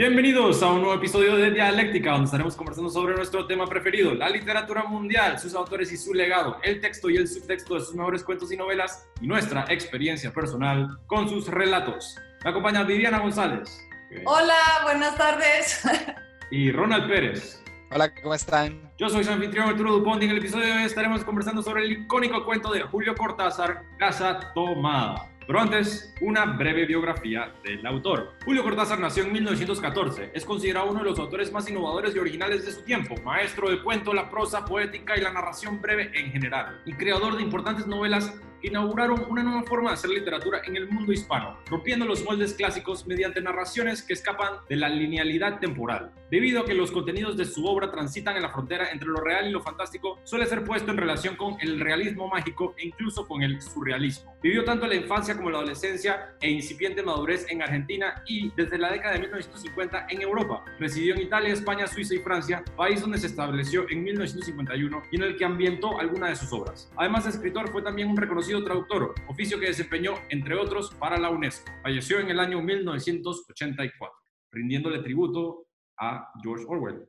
Bienvenidos a un nuevo episodio de Dialéctica, donde estaremos conversando sobre nuestro tema preferido, la literatura mundial, sus autores y su legado, el texto y el subtexto de sus mejores cuentos y novelas y nuestra experiencia personal con sus relatos. Me acompaña Viviana González. Hola, buenas tardes. Y Ronald Pérez. Hola, ¿cómo están? Yo soy su anfitrión Arturo Dupont y en el episodio de hoy estaremos conversando sobre el icónico cuento de Julio Cortázar, Casa Tomada. Pero antes, una breve biografía del autor. Julio Cortázar nació en 1914. Es considerado uno de los autores más innovadores y originales de su tiempo, maestro del cuento, la prosa poética y la narración breve en general, y creador de importantes novelas inauguraron una nueva forma de hacer literatura en el mundo hispano, rompiendo los moldes clásicos mediante narraciones que escapan de la linealidad temporal. Debido a que los contenidos de su obra transitan en la frontera entre lo real y lo fantástico, suele ser puesto en relación con el realismo mágico e incluso con el surrealismo. Vivió tanto la infancia como la adolescencia e incipiente madurez en Argentina y desde la década de 1950 en Europa. Residió en Italia, España, Suiza y Francia, país donde se estableció en 1951 y en el que ambientó algunas de sus obras. Además de escritor, fue también un reconocido traductor, oficio que desempeñó, entre otros, para la UNESCO. Falleció en el año 1984, rindiéndole tributo a George Orwell.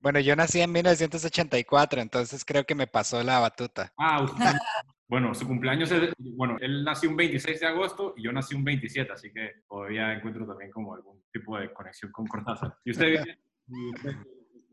Bueno, yo nací en 1984, entonces creo que me pasó la batuta. Ah, usted, bueno, su cumpleaños es, bueno, él nació un 26 de agosto y yo nací un 27, así que todavía encuentro también como algún tipo de conexión con Cortázar. ¿Y usted, y usted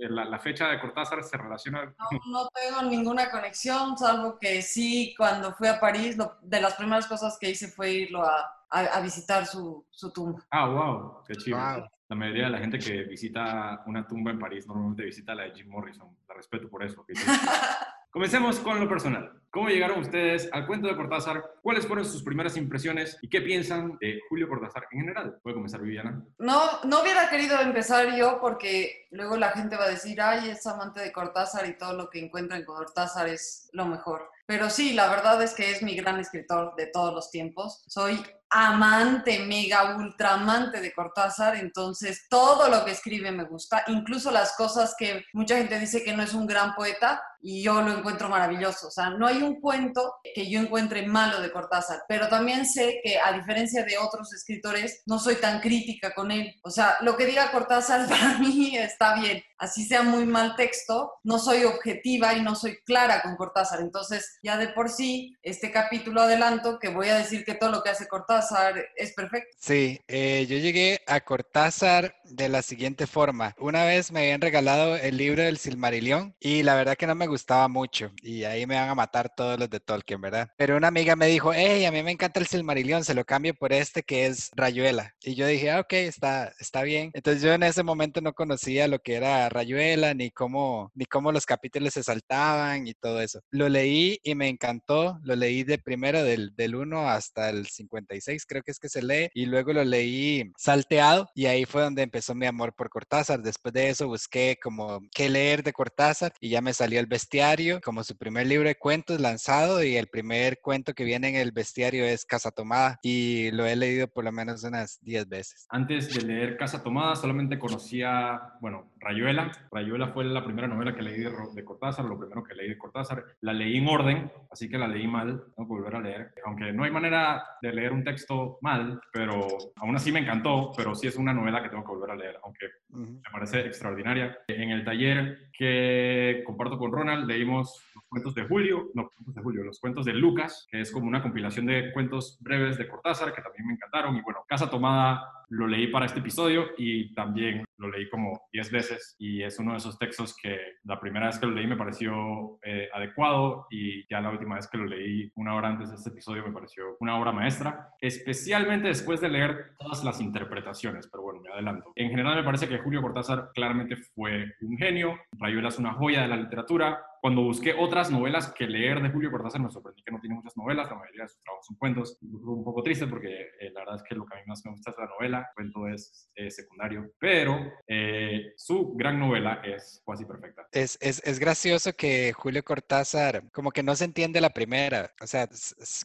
la, la, fecha de Cortázar se relaciona? No, no, tengo ninguna conexión, salvo que sí, cuando fui a París, lo, de las primeras cosas que hice fue irlo a, a, a visitar su, su, tumba. Ah, wow, qué chido. Wow. La mayoría de la gente que visita una tumba en París normalmente visita la de Jim Morrison. La respeto por eso. Comencemos con lo personal. ¿Cómo llegaron ustedes al cuento de Cortázar? ¿Cuáles fueron sus primeras impresiones y qué piensan de Julio Cortázar en general? ¿Puede comenzar Viviana? No, no hubiera querido empezar yo porque luego la gente va a decir, ay, es amante de Cortázar y todo lo que encuentra en Cortázar es lo mejor. Pero sí, la verdad es que es mi gran escritor de todos los tiempos. Soy amante, mega, ultra amante de Cortázar, entonces todo lo que escribe me gusta, incluso las cosas que mucha gente dice que no es un gran poeta y yo lo encuentro maravilloso. O sea, no hay un cuento que yo encuentre malo de Cortázar, pero también sé que a diferencia de otros escritores, no soy tan crítica con él. O sea, lo que diga Cortázar para mí está bien. Así sea muy mal texto, no soy objetiva y no soy clara con Cortázar. Entonces, ya de por sí, este capítulo adelanto que voy a decir que todo lo que hace Cortázar es perfecto. Sí, eh, yo llegué a Cortázar de la siguiente forma. Una vez me habían regalado el libro del Silmarillion y la verdad que no me gustaba mucho y ahí me van a matar todos los de Tolkien, ¿verdad? Pero una amiga me dijo, hey, a mí me encanta el Silmarillion, se lo cambio por este que es Rayuela. Y yo dije, ah, ok, está, está bien. Entonces yo en ese momento no conocía lo que era Rayuela, ni cómo, ni cómo los capítulos se saltaban y todo eso. Lo leí y me encantó, lo leí de primero del, del 1 hasta el 56, creo que es que se lee, y luego lo leí salteado y ahí fue donde empezó mi amor por Cortázar. Después de eso busqué como qué leer de Cortázar y ya me salió el bestiario como su primer libro de cuentos lanzado y el primer cuento que viene en el bestiario es Casa Tomada y lo he leído por lo menos unas 10 veces. Antes de leer Casa Tomada solamente conocía, bueno, Rayuela. Rayuela fue la primera novela que leí de, de, Cortázar, lo primero que leí de Cortázar. La leí en orden, así que la leí mal, tengo que volver a leer. Aunque no hay manera de leer un texto mal, pero aún así me encantó, pero sí es una novela que tengo que volver a leer, aunque uh -huh. me parece extraordinaria. En el taller que comparto con Ronald leímos los cuentos de Julio, no, cuentos de Julio, los cuentos de Lucas, que es como una compilación de cuentos breves de Cortázar, que también me encantaron. Y bueno, Casa Tomada lo leí para este episodio y también lo leí como 10 veces y es uno de esos textos que la primera vez que lo leí me pareció eh, adecuado y ya la última vez que lo leí una hora antes de este episodio me pareció una obra maestra, especialmente después de leer todas las interpretaciones, pero bueno, me. En general me parece que Julio Cortázar claramente fue un genio, Rayuela es una joya de la literatura, cuando busqué otras novelas que leer de Julio Cortázar, me sorprendí que no tiene muchas novelas, la mayoría de sus trabajos son cuentos. Fue un poco triste porque eh, la verdad es que lo que a mí más me gusta es la novela, el cuento es eh, secundario, pero eh, su gran novela es casi perfecta. Es, es, es, gracioso que Julio Cortázar, como que no se entiende la primera, o sea,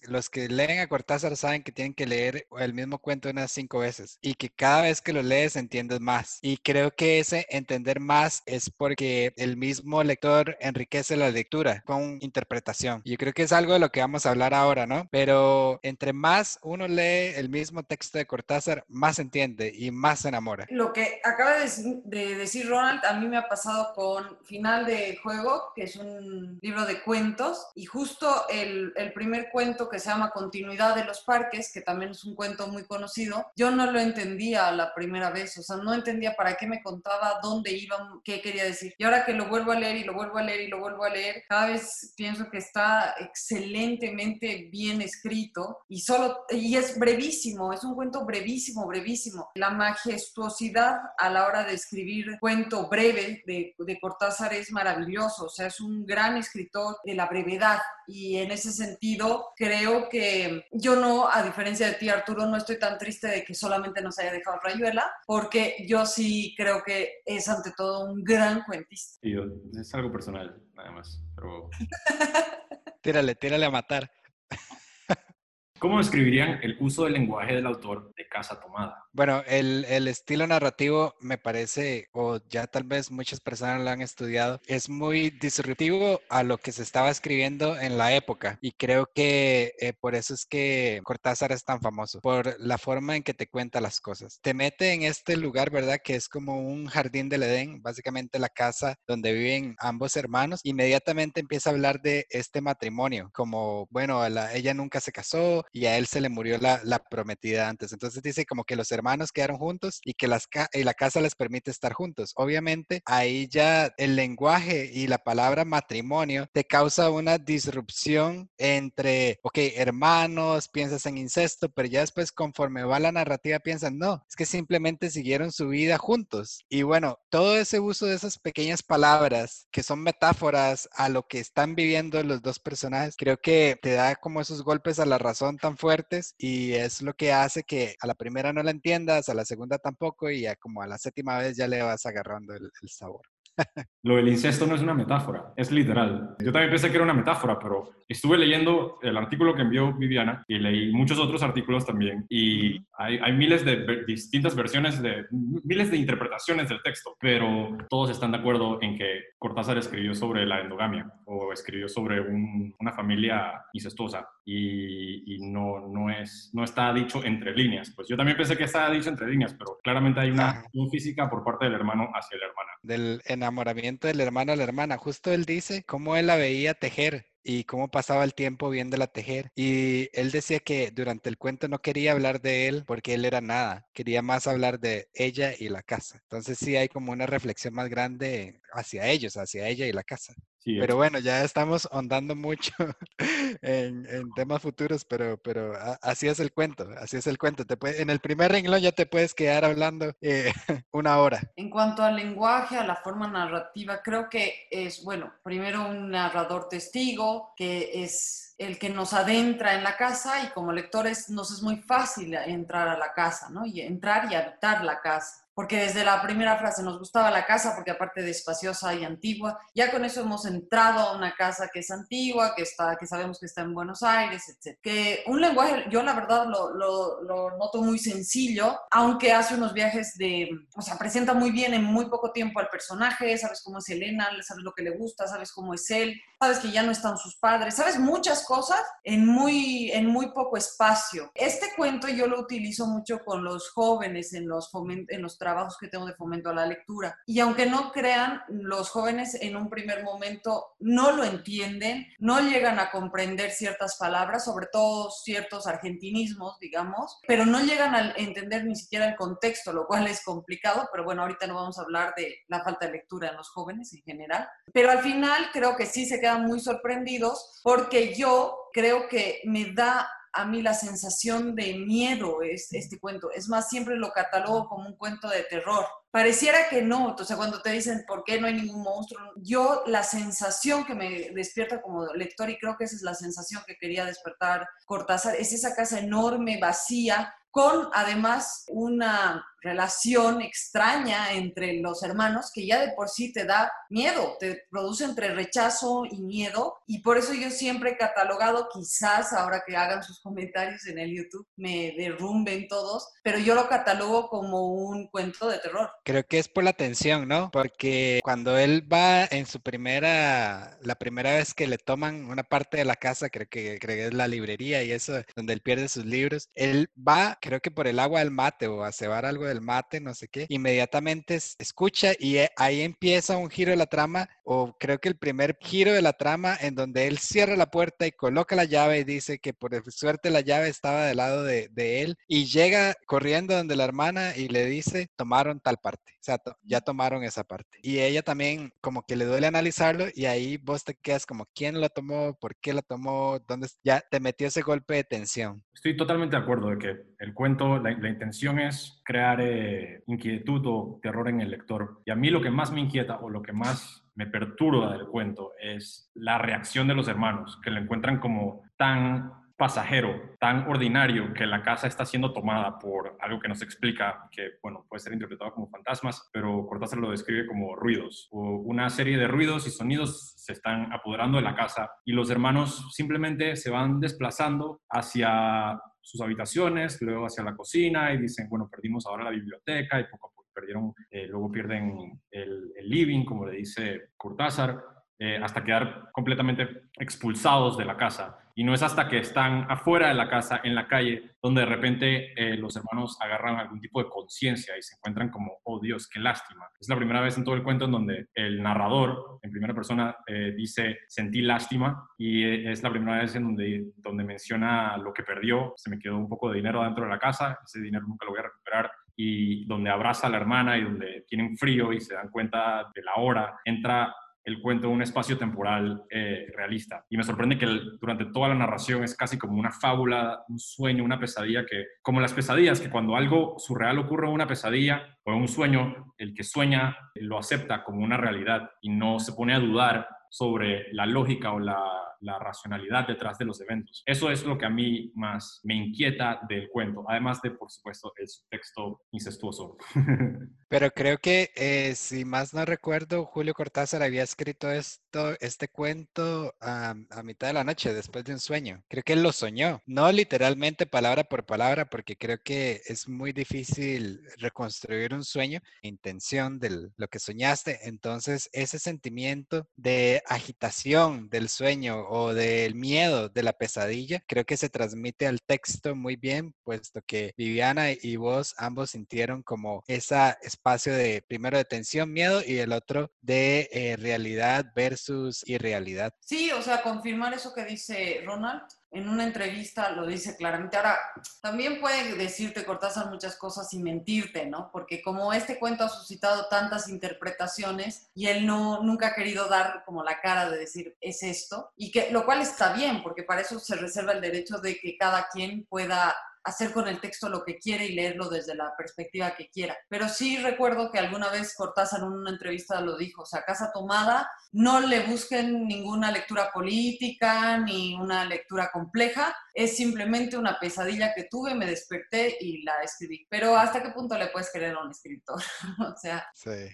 los que leen a Cortázar saben que tienen que leer el mismo cuento unas cinco veces y que cada vez que lo lees entiendes más. Y creo que ese entender más es porque el mismo lector enriquece enriquece la lectura con interpretación. Yo creo que es algo de lo que vamos a hablar ahora, ¿no? Pero entre más uno lee el mismo texto de Cortázar, más entiende y más se enamora. Lo que acaba de, decir Ronald, a mí me ha pasado con Final de Juego, que es un libro de cuentos, y justo el, el primer cuento que se llama Continuidad de los Parques, que también es un cuento muy conocido, yo no lo entendía la primera vez, o sea, no entendía para qué me contaba, dónde iba, qué quería decir. Y ahora que lo vuelvo a leer y lo vuelvo a leer y lo vuelvo a leer, cada vez pienso que está excelentemente bien escrito y solo y es brevísimo, es un cuento brevísimo, brevísimo. La majestuosidad a la hora de escribir cuento breve de, de Cortázar es maravilloso, o sea, es un gran escritor de la brevedad y en ese sentido creo que yo no, a diferencia de ti Arturo, no estoy tan triste de que solamente nos haya dejado Rayuela, porque yo sí creo que es ante todo un gran cuentista. Y es algo personal, nada más, pero... tírale, tírale a matar. ¿Cómo describirían el uso del lenguaje del autor de Casa Tomada? Bueno, el, estilo narrativo me parece, o ya tal vez muchas personas lo han estudiado, es muy disruptivo a lo que se estaba escribiendo en la época. Y creo que eh, por eso es que Cortázar es tan famoso, por la forma en que te cuenta las cosas. Te mete en este lugar, ¿verdad? Que es como un jardín del Edén, básicamente la casa donde viven ambos hermanos. Inmediatamente empieza a hablar de este matrimonio, como, bueno, ella nunca se casó, y a él se le murió la, prometida antes. Entonces dice como que los hermanos quedaron juntos y que la casa les permite estar juntos. Obviamente ahí ya el lenguaje y la palabra matrimonio te causa una disrupción entre, ok, hermanos, piensas en incesto, pero ya después conforme va la narrativa piensan, no, es que simplemente siguieron su vida juntos. Y bueno, todo ese uso de esas pequeñas palabras que son metáforas a lo que están viviendo los dos personajes, creo que te da como esos golpes a la razón tan fuertes y es lo que hace que a la primera no la entiendas, a la segunda tampoco y como a la séptima vez ya le vas agarrando el, el sabor. Lo del incesto no es una metáfora, es literal. Yo también pensé que era una metáfora, pero estuve leyendo el artículo que envió Viviana y leí muchos otros artículos también y hay, hay miles de distintas versiones, de miles de interpretaciones del texto, pero todos están de acuerdo en que Cortázar escribió sobre la endogamia o escribió sobre una familia incestuosa y, y, no, no, es, no está dicho entre líneas. Pues yo también pensé que estaba dicho entre líneas, pero claramente hay una acción física por parte del hermano hacia la hermana. Del enamoramiento del hermano a la hermana. Justo él dice cómo él la veía tejer y cómo pasaba el tiempo viéndola tejer. Y él decía que durante el cuento no quería hablar de él porque él era nada, quería más hablar de ella y la casa. Entonces sí hay como una reflexión más grande hacia ellos, hacia ella y la casa pero bueno, ya estamos ahondando mucho en, temas futuros, pero, pero así es el cuento, así es el cuento. Te puede, en el primer renglón ya te puedes quedar hablando eh, una hora. En cuanto al lenguaje, a la forma narrativa, creo que es, bueno, primero un narrador testigo, que es el que nos adentra en la casa y como lectores nos es muy fácil entrar a la casa, ¿no? Y entrar y habitar la casa porque desde la primera frase nos gustaba la casa, porque aparte de espaciosa y antigua, ya con eso hemos entrado a una casa que es antigua, que, está, que sabemos que está en Buenos Aires, etc. Que un lenguaje, yo la verdad lo, lo, lo, noto muy sencillo, aunque hace unos viajes de, o sea, presenta muy bien en muy poco tiempo al personaje, sabes cómo es Elena, sabes lo que le gusta, sabes cómo es él, sabes que ya no están sus padres, sabes muchas cosas en muy, en muy poco espacio. Este cuento yo lo utilizo mucho con los jóvenes en los, en los trabajos que tengo de fomento a la lectura. Y aunque no crean, los jóvenes en un primer momento no lo entienden, no llegan a comprender ciertas palabras, sobre todo ciertos argentinismos, digamos, pero no llegan a entender ni siquiera el contexto, lo cual es complicado, pero bueno, ahorita no vamos a hablar de la falta de lectura en los jóvenes en general. Pero al final creo que sí se quedan muy sorprendidos porque yo creo que me da a mí la sensación de miedo es este cuento. Es más, siempre lo catalogo como un cuento de terror. Pareciera que no, o sea, cuando te dicen por qué no hay ningún monstruo, yo la sensación que me despierta como lector, y creo que esa es la sensación que quería despertar Cortázar, es esa casa enorme, vacía, con además una relación extraña entre los hermanos que ya de por sí te da miedo, te produce entre rechazo y miedo. Y por eso yo siempre he catalogado, quizás ahora que hagan sus comentarios en el YouTube, me derrumben todos, pero yo lo catalogo como un cuento de terror. Creo que es por la tensión, ¿no? Porque cuando él va en su primera, la primera vez que le toman una parte de la casa, creo que, creo que es la librería y eso, donde él pierde sus libros, él va, creo que por el agua del mate o a cebar algo del mate, no sé qué, inmediatamente escucha y eh, ahí empieza un giro de la trama, o creo que el primer giro de la trama en donde él cierra la puerta y coloca la llave y dice que por suerte la llave estaba del lado de, él y llega corriendo donde la hermana y le dice, tomaron tal parte. O sea, ya tomaron esa parte. Y ella también como que le duele analizarlo y ahí vos te quedas como, ¿quién lo tomó? ¿Por qué lo tomó? ¿Dónde? Ya te metió ese golpe de tensión. Estoy totalmente de acuerdo de que el cuento, la, intención es crear eh, inquietud o terror en el lector. Y a mí lo que más me inquieta o lo que más me perturba del cuento es la reacción de los hermanos, que lo encuentran como tan pasajero tan ordinario que la casa está siendo tomada por algo que no se explica, que bueno, puede ser interpretado como fantasmas, pero Cortázar lo describe como ruidos. O una serie de ruidos y sonidos se están apoderando de la casa y los hermanos simplemente se van desplazando hacia sus habitaciones, luego hacia la cocina y dicen, bueno, perdimos ahora la biblioteca y poco a poco perdieron, eh, luego pierden el, living, como le dice Cortázar eh, hasta quedar completamente expulsados de la casa. Y no es hasta que están afuera de la casa, en la calle, donde de repente eh, los hermanos agarran algún tipo de conciencia y se encuentran como, oh Dios, qué lástima. Es la primera vez en todo el cuento en donde el narrador, en primera persona, eh, dice, sentí lástima. Y es la primera vez en donde, donde menciona lo que perdió. Se me quedó un poco de dinero dentro de la casa, ese dinero nunca lo voy a recuperar y donde abraza a la hermana y donde tienen frío y se dan cuenta de la hora, entra el cuento un espacio temporal eh, realista. Y me sorprende que durante toda la narración es casi como una fábula, un sueño, una pesadilla, que como las pesadillas, que cuando algo surreal ocurre una pesadilla o un sueño, el que sueña lo acepta como una realidad y no se pone a dudar sobre la lógica o la, la, racionalidad detrás de los eventos. Eso es lo que a mí más me inquieta del cuento, además de, por supuesto, el subtexto incestuoso. Pero creo que, eh, si más no recuerdo, Julio Cortázar había escrito esto, este cuento a, mitad de la noche, después de un sueño. Creo que él lo soñó, no literalmente palabra por palabra, porque creo que es muy difícil reconstruir un sueño, intención de lo que soñaste. Entonces, ese sentimiento de agitación del sueño o del miedo de la pesadilla, creo que se transmite al texto muy bien, puesto que Viviana y vos ambos sintieron como esa espacio de primero de tensión, miedo y el otro de eh, realidad versus irrealidad. Sí, o sea, confirmar eso que dice Ronald, en una entrevista lo dice claramente. Ahora, también puede decirte Cortázar muchas cosas y mentirte, ¿no? Porque como este cuento ha suscitado tantas interpretaciones y él no, nunca ha querido dar como la cara de decir es esto, y que lo cual está bien, porque para eso se reserva el derecho de que cada quien pueda hacer con el texto lo que quiere y leerlo desde la perspectiva que quiera. Pero sí recuerdo que alguna vez Cortázar en una entrevista lo dijo, o sea, Casa Tomada, no le busquen ninguna lectura política ni una lectura compleja, es simplemente una pesadilla que tuve, me desperté y la escribí. Pero ¿hasta qué punto le puedes creer a un escritor? o sea... Sí.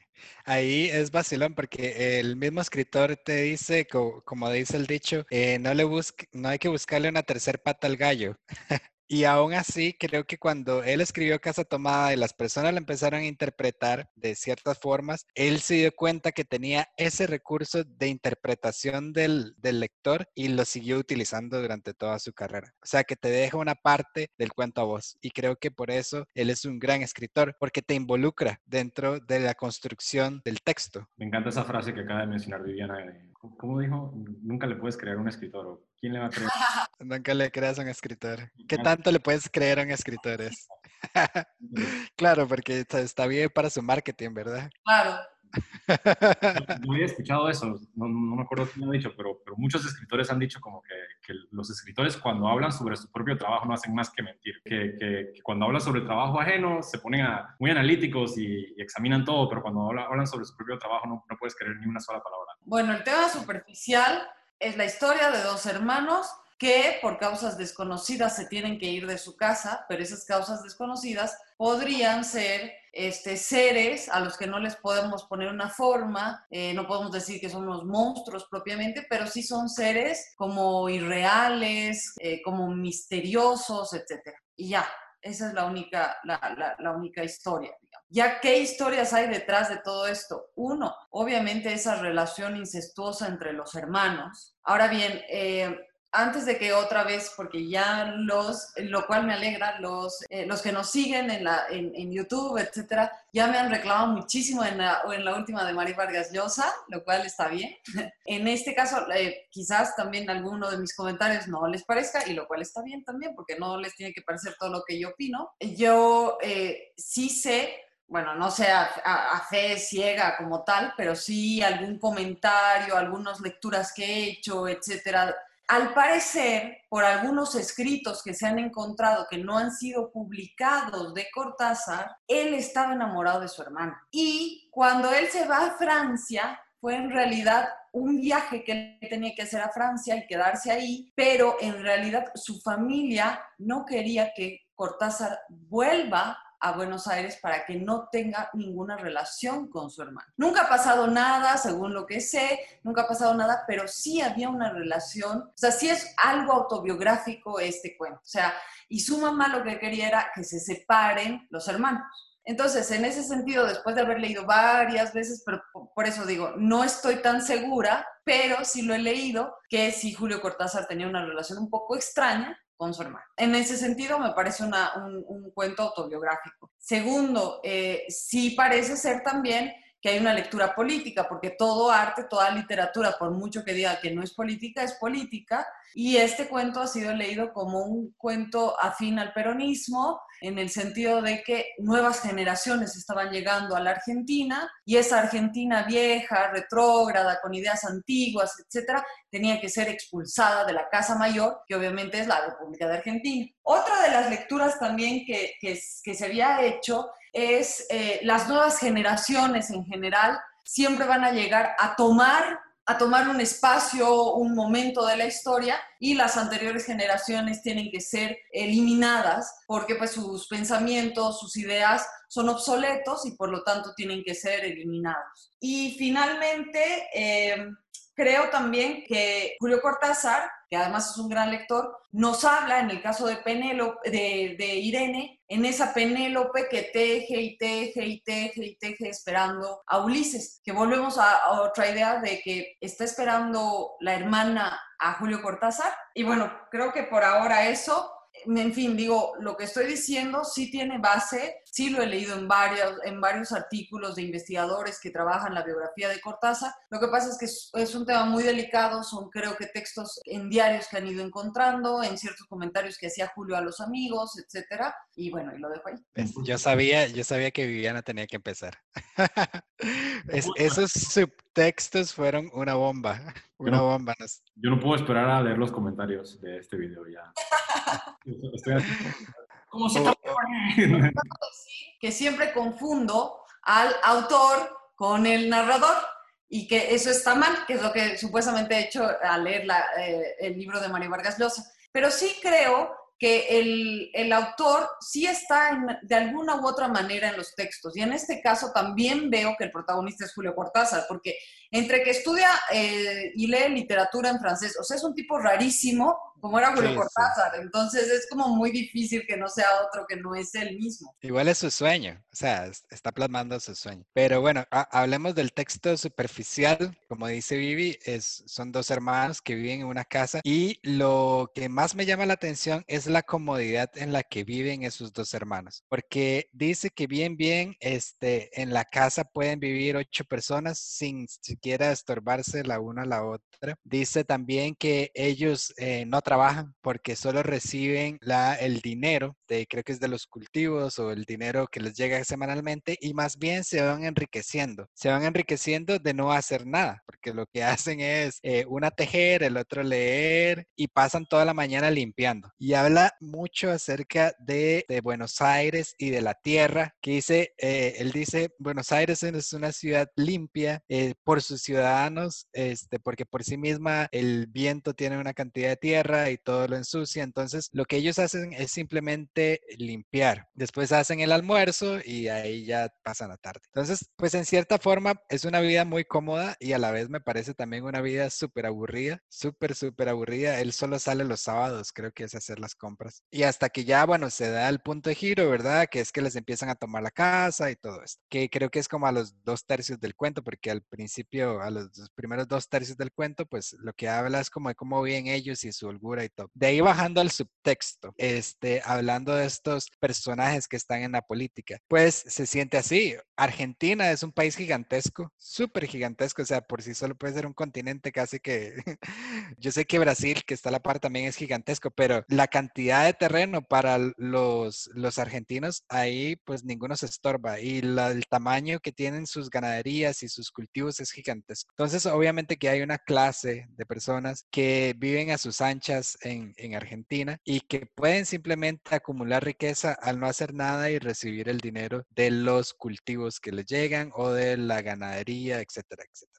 Ahí es vacilón porque el mismo escritor te dice, como, dice el dicho, eh, no, le busque, no hay que buscarle una tercer pata al gallo. Y aún así, creo que cuando él escribió Casa Tomada y las personas lo empezaron a interpretar de ciertas formas, él se dio cuenta que tenía ese recurso de interpretación del, del, lector y lo siguió utilizando durante toda su carrera. O sea, que te deja una parte del cuento a vos. Y creo que por eso él es un gran escritor, porque te involucra dentro de la construcción del texto. Me encanta esa frase que acaba de mencionar Viviana. ¿Cómo dijo? Nunca le puedes creer a un escritor. ¿Quién le va a creer? Nunca le creas a un escritor. ¿Qué tanto le puedes creer a un escritor? claro, porque está bien para su marketing, ¿verdad? Claro. No había escuchado eso, no, me acuerdo quién lo ha dicho, pero, pero, muchos escritores han dicho como que, que, los escritores cuando hablan sobre su propio trabajo no hacen más que mentir, que, que cuando hablan sobre el trabajo ajeno se ponen a, muy analíticos y, examinan todo, pero cuando hablan, hablan sobre su propio trabajo no, no puedes creer ni una sola palabra. Bueno, el tema superficial es la historia de dos hermanos que por causas desconocidas se tienen que ir de su casa, pero esas causas desconocidas podrían ser este, seres a los que no les podemos poner una forma, eh, no podemos decir que son los monstruos propiamente, pero sí son seres como irreales, eh, como misteriosos, etc. Y ya, esa es la única, la, la, única historia. Ya, ¿qué historias hay detrás de todo esto? Uno, obviamente esa relación incestuosa entre los hermanos. Ahora bien, eh, antes de que otra vez, porque ya los, lo cual me alegra, los, eh, los que nos siguen en, la, en, YouTube, etcétera, ya me han reclamado muchísimo en la, en la última de Mari Vargas Llosa, lo cual está bien. en este caso, eh, quizás también alguno de mis comentarios no les parezca, y lo cual está bien también, porque no les tiene que parecer todo lo que yo opino. Yo eh, sí sé bueno, no sé a, a, fe ciega como tal, pero sí algún comentario, algunas lecturas que he hecho, etcétera, al parecer, por algunos escritos que se han encontrado que no han sido publicados de Cortázar, él estaba enamorado de su hermana. Y cuando él se va a Francia, fue en realidad un viaje que él tenía que hacer a Francia y quedarse ahí, pero en realidad su familia no quería que Cortázar vuelva a Buenos Aires para que no tenga ninguna relación con su hermano. Nunca ha pasado nada, según lo que sé, nunca ha pasado nada, pero sí había una relación, o sea, sí es algo autobiográfico este cuento. O sea, y su mamá lo que quería era que se separen los hermanos. Entonces, en ese sentido, después de haber leído varias veces, pero por eso digo, no estoy tan segura, pero sí lo he leído, que si Julio Cortázar tenía una relación un poco extraña con su hermano. En ese sentido, me parece un, cuento autobiográfico. Segundo, eh, sí parece ser también que hay una lectura política, porque todo arte, toda literatura, por mucho que diga que no es política, es política, y este cuento ha sido leído como un cuento afín al peronismo, en el sentido de que nuevas generaciones estaban llegando a la Argentina y esa Argentina vieja, retrógrada, con ideas antiguas, etcétera, tenía que ser expulsada de la Casa Mayor, que obviamente es la República de Argentina. Otra de las lecturas también que, que, se había hecho es eh, las nuevas generaciones en general siempre van a llegar a tomar a tomar un espacio, un momento de la historia y las anteriores generaciones tienen que ser eliminadas porque pues sus pensamientos, sus ideas son obsoletos y por lo tanto tienen que ser eliminados. Y finalmente, eh, creo también que Julio Cortázar, que además es un gran lector, nos habla, en el caso de, Penélope, de, Irene, en esa Penélope que teje y teje y teje y teje esperando a Ulises, que volvemos a, a otra idea de que está esperando la hermana a Julio Cortázar. Y bueno, creo que por ahora eso en fin, digo, lo que estoy diciendo sí tiene base, sí lo he leído en varios, en varios artículos de investigadores que trabajan la biografía de Cortázar. Lo que pasa es que es, un tema muy delicado, son creo que textos en diarios que han ido encontrando, en ciertos comentarios que hacía Julio a los amigos, etcétera. Y bueno, y lo dejo ahí. Yo sabía, yo sabía que Viviana tenía que empezar. esos subtextos fueron una bomba, una bomba. Yo no puedo esperar a leer los comentarios de este video ya. ¿Cómo se que siempre confundo al autor con el narrador y que eso está mal, que es lo que supuestamente he hecho al leer eh, el libro de Mario Vargas Llosa. Pero sí creo que el, el autor sí está de alguna u otra manera en los textos. Y en este caso también veo que el protagonista es Julio Cortázar, porque entre que estudia eh, y lee literatura en francés, o sea, es un tipo rarísimo, como era Julio Cortázar. Entonces es como muy difícil que no sea otro que no es él mismo. Igual es su sueño, o sea, está plasmando su sueño. Pero bueno, hablemos del texto superficial. Como dice Vivi, es, son dos hermanos que viven en una casa y lo que más me llama la atención es la comodidad en la que viven esos dos hermanos. Porque dice que bien, bien, este, en la casa pueden vivir ocho personas sin siquiera estorbarse la una a la otra. Dice también que ellos eh, no trabajan porque solo reciben la, el dinero, de, creo que es de los cultivos o el dinero que les llega semanalmente y más bien se van enriqueciendo. Se van enriqueciendo de no hacer nada, porque lo que hacen es eh, una tejer, el otro leer y pasan toda la mañana limpiando. Y habla mucho acerca de, Buenos Aires y de la tierra, que dice, eh, él dice, Buenos Aires es una ciudad limpia eh, por sus ciudadanos, este, porque por sí misma el viento tiene una cantidad de tierra y todo lo ensucia, entonces lo que ellos hacen es simplemente limpiar. Después hacen el almuerzo y ahí ya pasan la tarde. Entonces, pues en cierta forma es una vida muy cómoda y a la vez me parece también una vida súper aburrida, súper, súper aburrida. Él solo sale los sábados, creo que es hacer las compras. Y hasta que ya, bueno, se da el punto de giro, ¿verdad? Que es que les empiezan a tomar la casa y todo esto. Que creo que es como a los dos tercios del cuento, porque al principio, a los, primeros dos tercios del cuento, pues lo que habla es como de cómo viven ellos y su holgura y todo. De ahí bajando al subtexto, este, hablando de estos personajes que están en la política, pues se siente así. Argentina es un país gigantesco, súper gigantesco, o sea, por sí solo puede ser un continente casi que... Yo sé que Brasil, que está a la par, también es gigantesco, pero la cantidad de terreno para los, los argentinos, ahí pues ninguno se estorba y el tamaño que tienen sus ganaderías y sus cultivos es gigantesco. Entonces, obviamente que hay una clase de personas que viven a sus anchas en, en Argentina y que pueden simplemente acumular riqueza al no hacer nada y recibir el dinero de los cultivos que les llegan o de la ganadería, etcétera, etcétera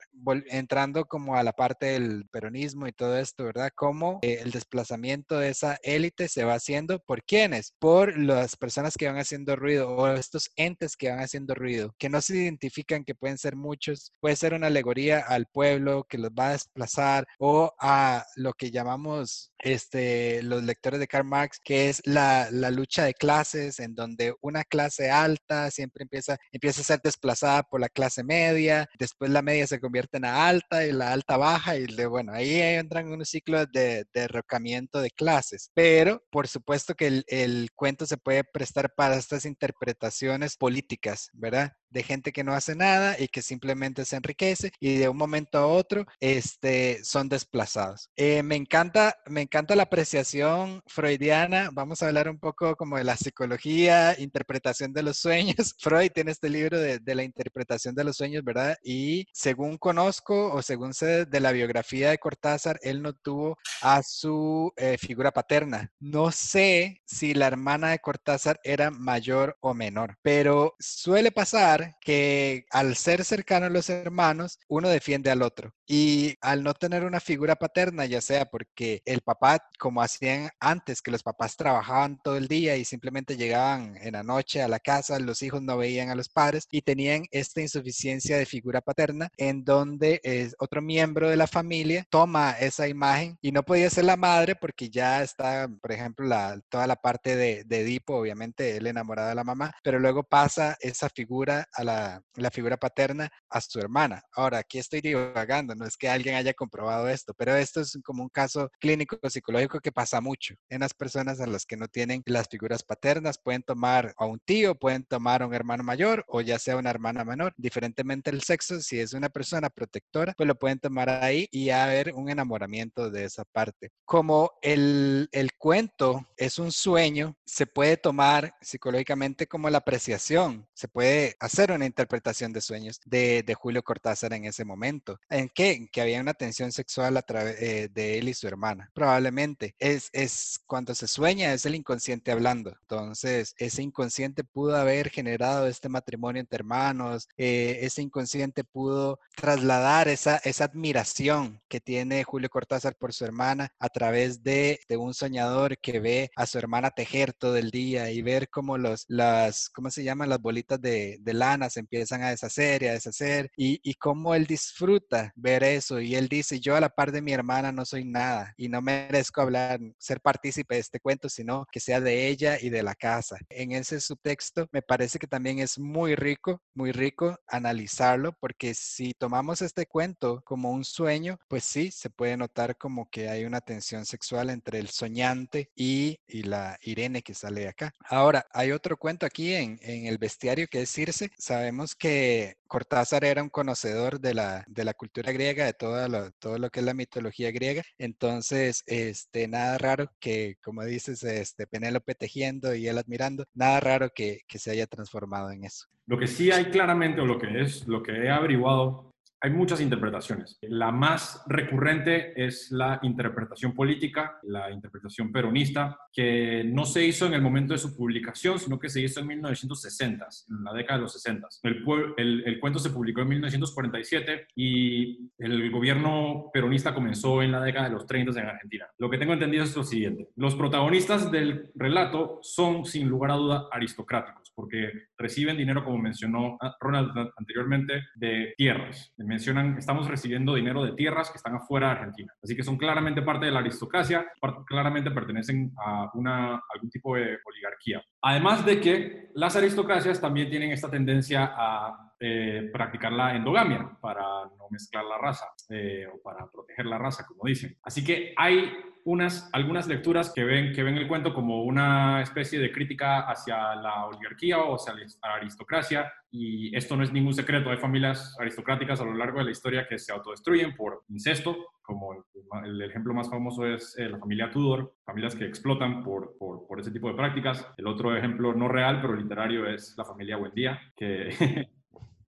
entrando como a la parte del peronismo y todo esto, ¿verdad? Cómo eh, el desplazamiento de esa élite se va haciendo por quiénes? Por las personas que van haciendo ruido o estos entes que van haciendo ruido, que no se identifican, que pueden ser muchos, puede ser una alegoría al pueblo que los va a desplazar o a lo que llamamos este, los lectores de Karl Marx, que es la, la lucha de clases, en donde una clase alta siempre empieza, empieza a ser desplazada por la clase media, después la media se convierte en la alta y la alta baja y de, bueno, ahí entran en un ciclo de derrocamiento de clases. Pero por supuesto que el, el cuento se puede prestar para estas interpretaciones políticas, ¿verdad? De gente que no hace nada y que simplemente se enriquece y de un momento a otro este, son desplazados. Eh, me, encanta, me encanta la apreciación freudiana. Vamos a hablar un poco como de la psicología, interpretación de los sueños. Freud tiene este libro de, de la interpretación de los sueños, ¿verdad? Y según conozco o según sé de la biografía de Cortázar, él no tuvo a su eh, figura paterna. No sé si la hermana de Cortázar era mayor o menor, pero suele pasar que al ser cercano a los hermanos, uno defiende al otro. Y al no tener una figura paterna, ya sea porque el papá, como hacían antes, que los papás trabajaban todo el día y simplemente llegaban en la noche a la casa, los hijos no veían a los padres y tenían esta insuficiencia de figura paterna en donde es otro miembro de la familia toma esa imagen y no podía ser la madre porque ya está, por ejemplo, la, toda la parte de, de Edipo, obviamente él enamorado de la mamá, pero luego pasa esa figura a la, la figura paterna a su hermana. Ahora, aquí estoy divagando, no es que alguien haya comprobado esto, pero esto es como un caso clínico psicológico que pasa mucho en las personas a las que no tienen las figuras paternas. Pueden tomar a un tío, pueden tomar a un hermano mayor o ya sea una hermana menor, diferentemente el sexo, si es una persona protectora, pues lo pueden tomar ahí y haber un enamoramiento de esa parte. Como el, el cuento es un sueño, se puede tomar psicológicamente como la apreciación, se puede hacer una interpretación de sueños de, de Julio Cortázar en ese momento. ¿En qué? que había una tensión sexual a través eh, de él y su hermana. Probablemente es, es cuando se sueña, es el inconsciente hablando. Entonces, ese inconsciente pudo haber generado este matrimonio entre hermanos, eh, ese inconsciente pudo trasladar esa, esa admiración que tiene Julio Cortázar por su hermana a través de, de un soñador que ve a su hermana tejer todo el día y ver cómo los, las, ¿cómo se llaman? Las bolitas de, de se empiezan a deshacer y a deshacer y, y cómo él disfruta ver eso y él dice, yo a la par de mi hermana no soy nada y no merezco hablar, ser partícipe de este cuento, sino que sea de ella y de la casa. En ese subtexto me parece que también es muy rico, muy rico analizarlo porque si tomamos este cuento como un sueño, pues sí, se puede notar como que hay una tensión sexual entre el soñante y, y la Irene que sale acá. Ahora, hay otro cuento aquí en, en el bestiario que es Circe. Sabemos que Cortázar era un conocedor de la, de la cultura griega, de todo lo, todo lo que es la mitología griega. Entonces, este, nada raro que, como dices, este, Penélope tejiendo y él admirando, nada raro que, que se haya transformado en eso. Lo que sí hay claramente, o lo que es, lo que he averiguado hay muchas interpretaciones. La más recurrente es la interpretación política, la interpretación peronista, que no se hizo en el momento de su publicación, sino que se hizo en 1960, en la década de los 60. El, el, cuento se publicó en 1947 y el gobierno peronista comenzó en la década de los 30 en Argentina. Lo que tengo entendido es lo siguiente. Los protagonistas del relato son, sin lugar a duda, aristocráticos, porque reciben dinero, como mencionó Ronald anteriormente, de tierras. Mencionan, estamos recibiendo dinero de tierras que están afuera de Argentina. Así que son claramente parte de la aristocracia, claramente pertenecen a una, algún tipo de oligarquía. Además de que las aristocracias también tienen esta tendencia a eh, practicar la endogamia para no mezclar la raza eh, o para proteger la raza, como dicen. Así que hay unas, algunas lecturas que ven, que ven el cuento como una especie de crítica hacia la oligarquía o hacia la aristocracia y esto no es ningún secreto. Hay familias aristocráticas a lo largo de la historia que se autodestruyen por incesto, como el, ejemplo más famoso es eh, la familia Tudor, familias que explotan por, por, por, ese tipo de prácticas. El otro ejemplo no real, pero literario, es la familia Buendía, que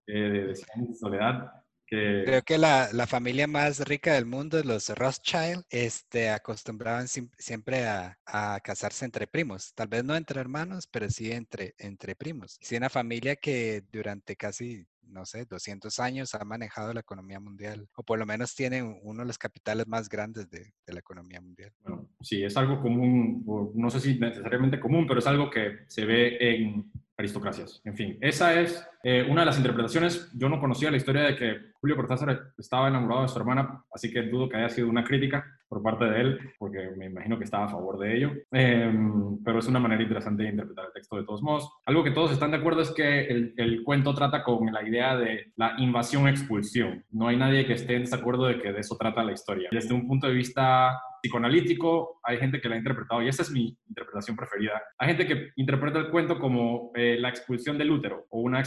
de, Soledad. Que... Creo que la, la, familia más rica del mundo, los Rothschild, este, acostumbraban siempre a, a, casarse entre primos. Tal vez no entre hermanos, pero sí entre, entre primos. Sí, una familia que durante casi no sé, 200 años ha manejado la economía mundial, o por lo menos tiene uno de los capitales más grandes de, de, la economía mundial. Bueno, sí, es algo común, no sé si necesariamente común, pero es algo que se ve en aristocracias. En fin, esa es eh, una de las interpretaciones. Yo no conocía la historia de que Julio Cortázar estaba enamorado de su hermana, así que dudo que haya sido una crítica por parte de él, porque me imagino que estaba a favor de ello. Em, pero es una manera interesante de interpretar el texto de todos modos. Algo que todos están de acuerdo es que el, el cuento trata con la idea de la invasión-expulsión. No hay nadie que esté en desacuerdo de que de eso trata la historia. Desde un punto de vista psicoanalítico, hay gente que la ha interpretado, y esa es mi interpretación preferida, hay gente que interpreta el cuento como eh, la expulsión del útero o una,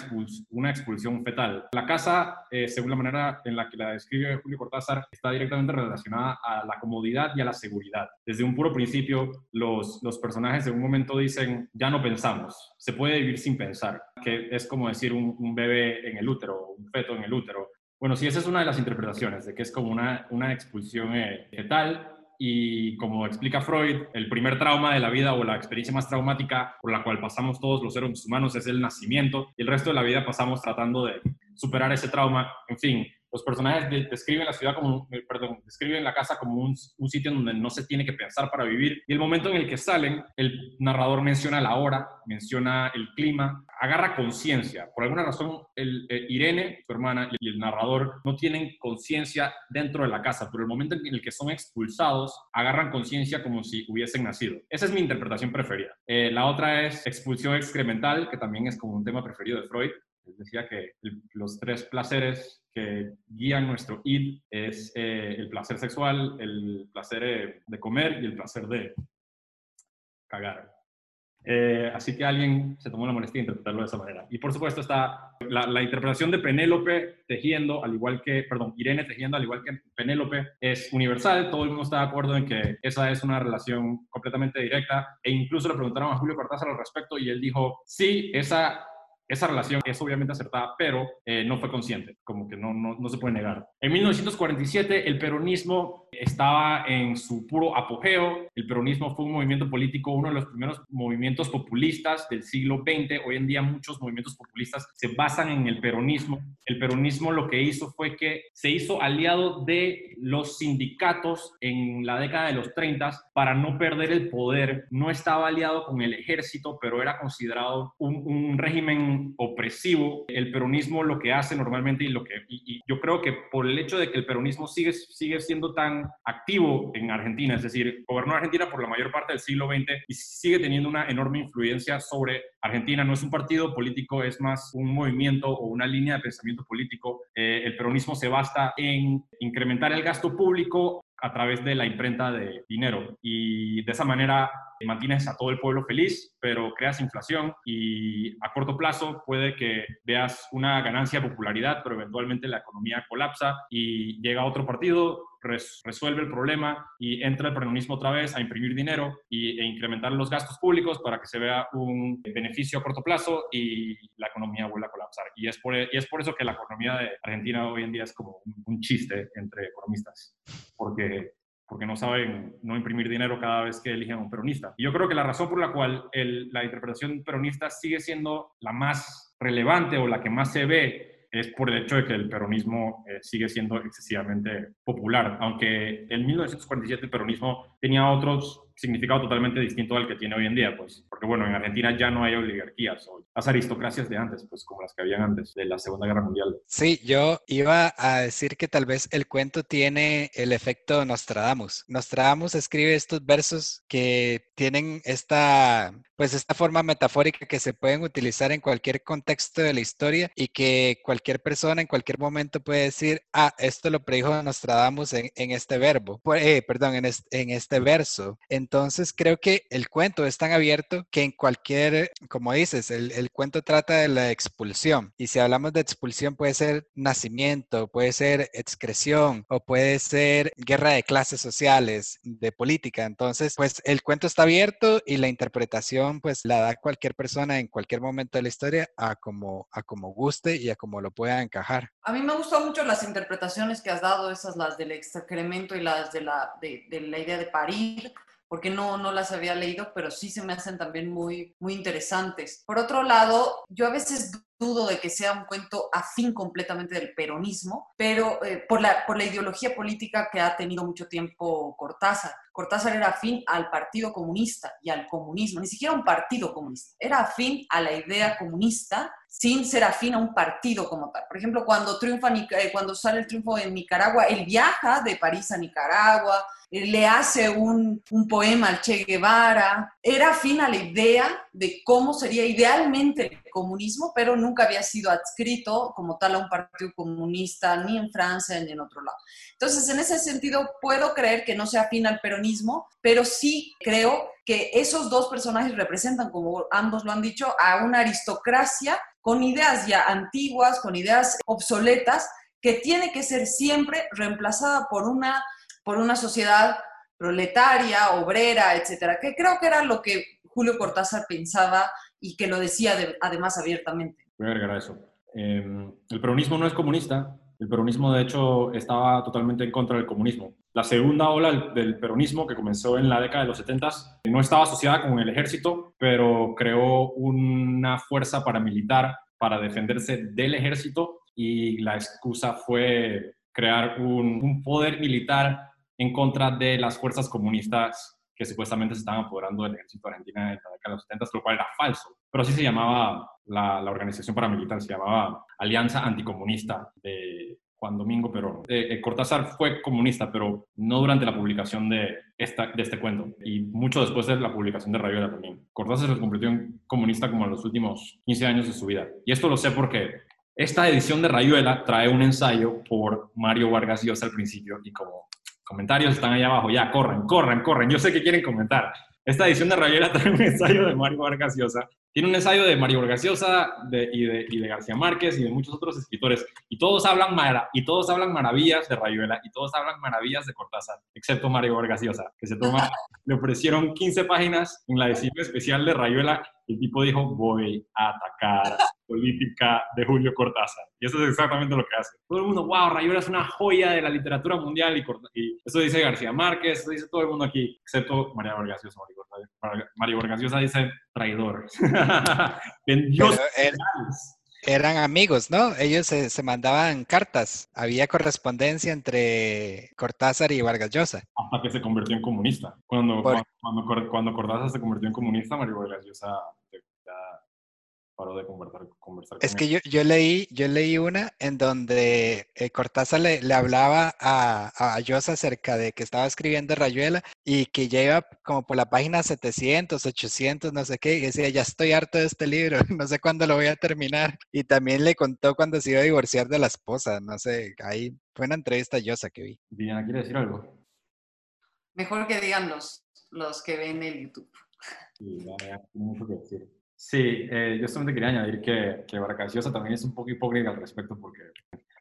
una expulsión fetal. La casa, eh, según la manera en la que la describe Julio Cortázar, está directamente relacionada a la comodidad y a la seguridad. Desde un puro principio, los, los personajes en un momento dicen, ya no pensamos, se puede vivir sin pensar, que es como decir un, bebé en el útero, un feto en el útero. Bueno, sí, esa es una de las interpretaciones, de que es como una, una expulsión eh, fetal y como explica Freud, el primer trauma de la vida o la experiencia más traumática por la cual pasamos todos los seres humanos es el nacimiento y el resto de la vida pasamos tratando de superar ese trauma. En fin, los personajes describen la ciudad como, eh, perdón, describen la casa como un, un, sitio donde no se tiene que pensar para vivir. Y el momento en el que salen, el narrador menciona la hora, menciona el clima, agarra conciencia. Por alguna razón, el, eh, Irene, su hermana, y el narrador no tienen conciencia dentro de la casa, pero el momento en el que son expulsados, agarran conciencia como si hubiesen nacido. Esa es mi interpretación preferida. Eh, la otra es expulsión excremental, que también es como un tema preferido de Freud decía que los tres placeres que guían nuestro id es eh, el placer sexual, el placer eh, de comer y el placer de cagar. Eh, así que alguien se tomó la molestia de interpretarlo de esa manera. Y por supuesto está la, la, interpretación de Penélope tejiendo, al igual que, perdón, Irene tejiendo, al igual que Penélope, es universal. Todo el mundo está de acuerdo en que esa es una relación completamente directa. E incluso le preguntaron a Julio Cortázar al respecto y él dijo, sí, esa esa relación es obviamente acertada, pero eh, no fue consciente, como que no, no, no, se puede negar. En 1947 el peronismo estaba en su puro apogeo, el peronismo fue un movimiento político, uno de los primeros movimientos populistas del siglo XX, hoy en día muchos movimientos populistas se basan en el peronismo. El peronismo lo que hizo fue que se hizo aliado de los sindicatos en la década de los 30 para no perder el poder, no estaba aliado con el ejército, pero era considerado un, régimen opresivo. El peronismo lo que hace normalmente y lo que yo creo que por el hecho de que el peronismo sigue, sigue siendo tan activo en Argentina, es decir, gobernó Argentina por la mayor parte del siglo XX y sigue teniendo una enorme influencia sobre Argentina. No es un partido político, es más un movimiento o una línea de pensamiento político. Eh, el peronismo se basta en incrementar el gasto público a través de la imprenta de dinero y de esa manera mantienes a todo el pueblo feliz, pero creas inflación y a corto plazo puede que veas una ganancia de popularidad, pero eventualmente la economía colapsa y llega otro partido resuelve el problema y entra el peronismo otra vez a imprimir dinero y, e incrementar los gastos públicos para que se vea un beneficio a corto plazo y la economía vuelva a colapsar. Y es por, y es por eso que la economía de Argentina hoy en día es como un, un chiste entre economistas, porque porque no saben no imprimir dinero cada vez que eligen a un peronista. Y yo creo que la razón por la cual la interpretación peronista sigue siendo la más relevante o la que más se ve es por el hecho de que el peronismo eh, sigue siendo excesivamente popular, aunque en 1947 el peronismo tenía otros significado totalmente distinto al que tiene hoy en día, pues, porque bueno, en Argentina ya no hay oligarquías o las aristocracias de antes, pues como las que habían antes de la Segunda Guerra Mundial. Sí, yo iba a decir que tal vez el cuento tiene el efecto Nostradamus. Nostradamus escribe estos versos que tienen esta, pues esta forma metafórica que se pueden utilizar en cualquier contexto de la historia y que cualquier persona en cualquier momento puede decir, ah, esto lo predijo Nostradamus en, en este verbo, eh, perdón, en en este verso. Entonces creo que el cuento es tan abierto que en cualquier, como dices, el, cuento trata de la expulsión. Y si hablamos de expulsión puede ser nacimiento, puede ser excreción o puede ser guerra de clases sociales, de política. Entonces, pues el cuento está abierto y la interpretación pues la da cualquier persona en cualquier momento de la historia a como, a como guste y a como lo pueda encajar. A mí me gustó mucho las interpretaciones que has dado, esas las del excremento y las de la, de, de la idea de parir porque no, no las había leído, pero sí se me hacen también muy, muy interesantes. Por otro lado, yo a veces dudo de que sea un cuento afín completamente del peronismo, pero eh, por, la, por la ideología política que ha tenido mucho tiempo Cortázar. Cortázar era afín al Partido Comunista y al comunismo, ni siquiera un partido comunista, era afín a la idea comunista sin ser afín a un partido como tal. Por ejemplo, cuando, triunfa, eh, cuando sale el triunfo en Nicaragua, él viaja de París a Nicaragua, le hace un, poema al Che Guevara, era afín a la idea de cómo sería idealmente el comunismo, pero nunca había sido adscrito como tal a un partido comunista ni en Francia ni en otro lado. Entonces, en ese sentido, puedo creer que no sea afín al peronismo, pero sí creo que esos dos personajes representan, como ambos lo han dicho, a una aristocracia con ideas ya antiguas, con ideas obsoletas, que tiene que ser siempre reemplazada por una por una sociedad proletaria, obrera, etcétera, que creo que era lo que Julio Cortázar pensaba y que lo decía además abiertamente. Voy a agregar eso. Em, el peronismo no es comunista, el peronismo de hecho estaba totalmente en contra del comunismo. La segunda ola del peronismo, que comenzó en la década de los 70, no estaba asociada con el ejército, pero creó una fuerza paramilitar para defenderse del ejército y la excusa fue crear un, un poder militar en contra de las fuerzas comunistas que supuestamente se estaban apoderando del ejército argentino en la década de los 70, lo cual era falso. Pero sí se llamaba, la, la organización paramilitar se llamaba Alianza Anticomunista de Juan Domingo Perón. Eh, eh, Cortázar fue comunista, pero no durante la publicación de, esta, de este cuento, y mucho después de la publicación de Rayuela también. Cortázar se convirtió en comunista como en los últimos 15 años de su vida. Y esto lo sé porque esta edición de Rayuela trae un ensayo por Mario Vargas Llosa al principio, y como comentarios están ahí abajo. Ya, corran, corran, corran. Yo sé que quieren comentar. Esta edición de Rayuela trae un ensayo de Mario Vargas Llosa. Tiene un ensayo de Mario Vargas Llosa y, de, y, de, García Márquez y de muchos otros escritores. Y todos, hablan mara, y todos hablan maravillas de Rayuela y todos hablan maravillas de Cortázar, excepto Mario Llosa, que se toma, le ofrecieron 15 páginas en la edición especial de Rayuela. El tipo dijo, voy a atacar política de Julio Cortázar. Y eso es exactamente lo que hace. Todo el mundo, wow, Rayuela es una joya de la literatura mundial. Y, y eso dice García Márquez, eso dice todo el mundo aquí, excepto María Vargas Llosa. Mario Vargas Llosa dice traidor. eran amigos, ¿no? Ellos se, mandaban cartas. Había correspondencia entre Cortázar y Vargas Llosa. Hasta que se convirtió en comunista. Cuando, cuando, cuando, Cortázar se convirtió en comunista, Mario Vargas Llosa de conversar, conversar es que yo, yo, leí, yo leí una en donde eh, Cortázar le, le, hablaba a, a Llosa acerca de que estaba escribiendo Rayuela y que ya iba como por la página 700, 800, no sé qué, y decía, ya estoy harto de este libro, no sé cuándo lo voy a terminar. Y también le contó cuando se iba a divorciar de la esposa, no sé, ahí fue una entrevista a Llosa que vi. Diana, ¿quiere decir algo? Mejor que digan los, los que ven el YouTube. Sí, ya, mucho que decir. Sí, eh, yo solamente quería añadir que, que también es un poco hipócrita al respecto porque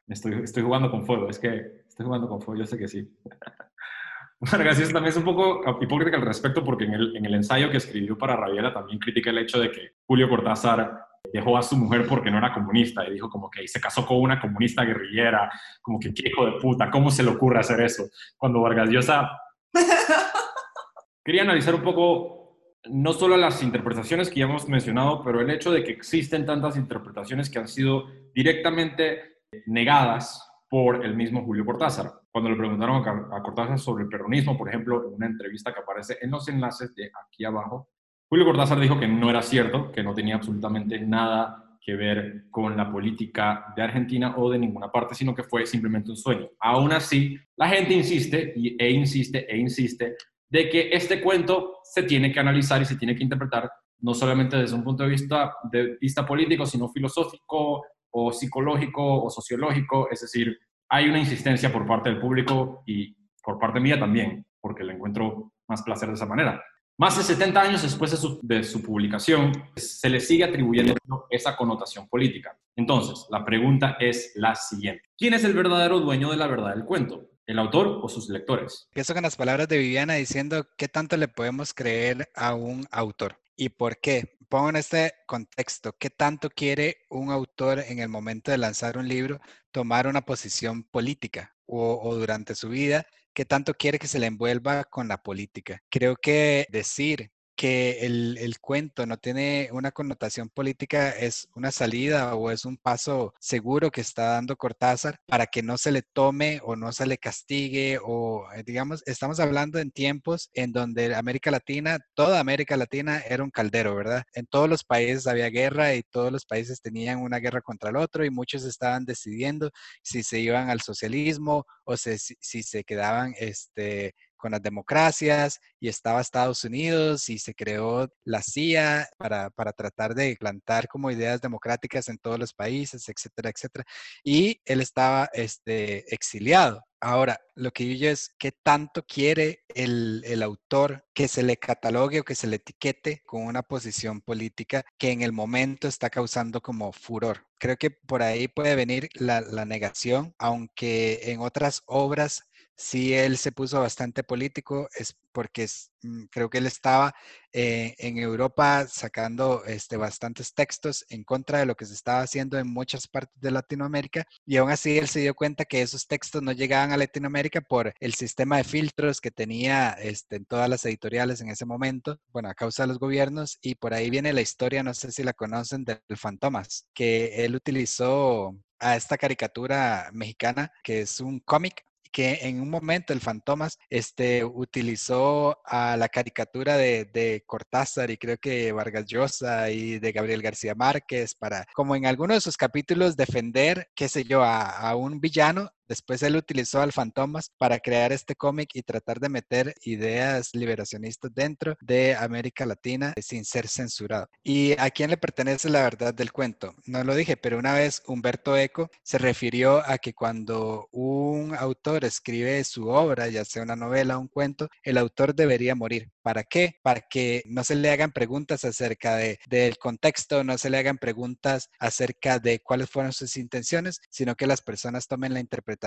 Estoy, estoy jugando con fuego, es que estoy jugando con fuego, yo sé que sí. Vargas también es un poco hipócrita al respecto porque en el, en el ensayo que escribió para Rabiela también critica el hecho de que Julio Cortázar dejó a su mujer porque no era comunista y dijo como que se casó con una comunista guerrillera, como que qué hijo de puta, ¿cómo se le ocurre hacer eso? Cuando Vargas Llosa quería analizar un poco no solo las interpretaciones que ya hemos mencionado, pero el hecho de que existen tantas interpretaciones que han sido directamente negadas por el mismo Julio Cortázar. Cuando le preguntaron a Cortázar sobre el peronismo, por ejemplo, en una entrevista que aparece en los enlaces de aquí abajo, Julio Cortázar dijo que no era cierto, que no tenía absolutamente nada que ver con la política de Argentina o de ninguna parte, sino que fue simplemente un sueño. Aún así, la gente insiste e insiste e insiste de que este cuento se tiene que analizar y se tiene que interpretar no solamente desde un punto de vista, de vista político, sino filosófico o psicológico o sociológico, es decir, hay una insistencia por parte del público y por parte mía también, porque le encuentro más placer de esa manera. Más de 70 años después de su, publicación, se le sigue atribuyendo esa connotación política. Entonces, la pregunta es la siguiente. ¿Quién es el verdadero dueño de la verdad del cuento? ¿El autor o sus lectores? Empiezo con las palabras de Viviana diciendo qué tanto le podemos creer a un autor y por qué. Pongo en este contexto, ¿qué tanto quiere un autor en el momento de lanzar un libro tomar una posición política o, o durante su vida qué tanto quiere que se le envuelva con la política. Creo que decir que el, cuento no tiene una connotación política es una salida o es un paso seguro que está dando Cortázar para que no se le tome o no se le castigue o eh, digamos, estamos hablando en tiempos en donde América Latina, toda América Latina era un caldero, ¿verdad? En todos los países había guerra y todos los países tenían una guerra contra el otro y muchos estaban decidiendo si se iban al socialismo o si, si se quedaban este, con las democracias y estaba Estados Unidos y se creó la CIA para, tratar de plantar como ideas democráticas en todos los países, etcétera, etcétera. Y él estaba este, exiliado. Ahora, lo que yo es qué tanto quiere el, el, autor que se le catalogue o que se le etiquete con una posición política que en el momento está causando como furor. Creo que por ahí puede venir la negación, aunque en otras obras si él se puso bastante político, es porque mm, creo que él estaba eh, en Europa sacando este, bastantes textos en contra de lo que se estaba haciendo en muchas partes de Latinoamérica y aún así él se dio cuenta que esos textos no llegaban a Latinoamérica por el sistema de filtros que tenía este, en todas las editoriales en ese momento, bueno, a causa de los gobiernos y por ahí viene la historia, no sé si la conocen, del Fantomas, que él utilizó a esta caricatura mexicana que es un cómic que en un momento el Fantomas este, utilizó a la caricatura de, de, Cortázar y creo que Vargas Llosa y de Gabriel García Márquez para, como en alguno de sus capítulos, defender, qué sé yo, a, a un villano Después él utilizó al Fantomas para crear este cómic y tratar de meter ideas liberacionistas dentro de América Latina sin ser censurado. ¿Y a quién le pertenece la verdad del cuento? No lo dije, pero una vez Humberto Eco se refirió a que cuando un autor escribe su obra, ya sea una novela o un cuento, el autor debería morir. ¿Para qué? Para que no se le hagan preguntas acerca de, del contexto, no se le hagan preguntas acerca de cuáles fueron sus intenciones, sino que las personas tomen la interpretación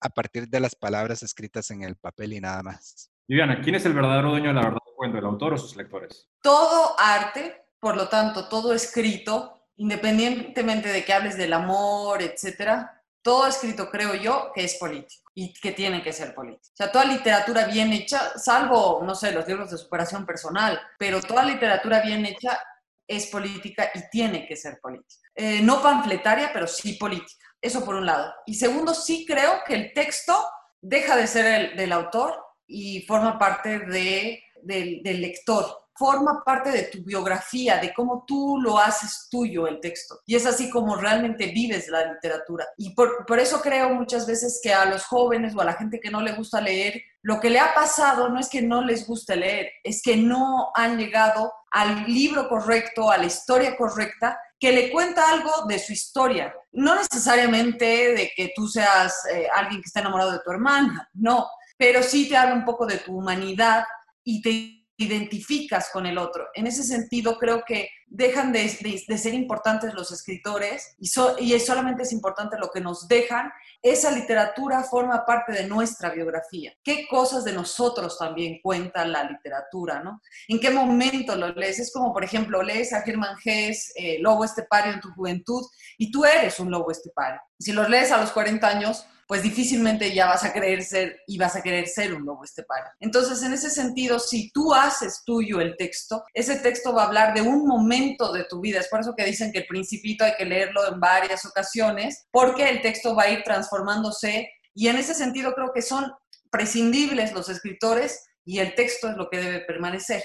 a partir de las palabras escritas en el papel y nada más. Viviana, ¿quién es el verdadero dueño de la verdad del cuento, el autor o sus lectores? Todo arte, por lo tanto, todo escrito, independientemente de que hables del amor, etcétera, todo escrito creo yo que es político y que tiene que ser político. O sea, toda literatura bien hecha, salvo, no sé, los libros de superación personal, pero toda literatura bien hecha es política y tiene que ser política. Eh, no panfletaria, pero sí política. Eso por un lado. Y segundo, sí creo que el texto deja de ser el, del autor y forma parte de, del, del lector forma parte de tu biografía, de cómo tú lo haces tuyo el texto. Y es así como realmente vives la literatura. Y por, por, eso creo muchas veces que a los jóvenes o a la gente que no le gusta leer, lo que le ha pasado no es que no les guste leer, es que no han llegado al libro correcto, a la historia correcta que le cuenta algo de su historia. No necesariamente de que tú seas eh, alguien que está enamorado de tu hermana, no, pero sí te habla un poco de tu humanidad y te identificas con el otro. En ese sentido, creo que dejan de, ser importantes los escritores y, solamente es importante lo que nos dejan, esa literatura forma parte de nuestra biografía. ¿Qué cosas de nosotros también cuenta la literatura? ¿no? ¿En qué momento lo lees? Es como, por ejemplo, lees a Germán Gess, eh, Lobo Estepario en tu juventud, y tú eres un lobo estepario. Si los lees a los 40 años, pues difícilmente ya vas a querer ser y vas a querer ser un lobo estepario. Entonces, en ese sentido, si tú haces tuyo el texto, ese texto va a hablar de un momento de tu vida. Es por eso que dicen que el principito hay que leerlo en varias ocasiones, porque el texto va a ir transformándose y en ese sentido creo que son prescindibles los escritores y el texto es lo que debe permanecer.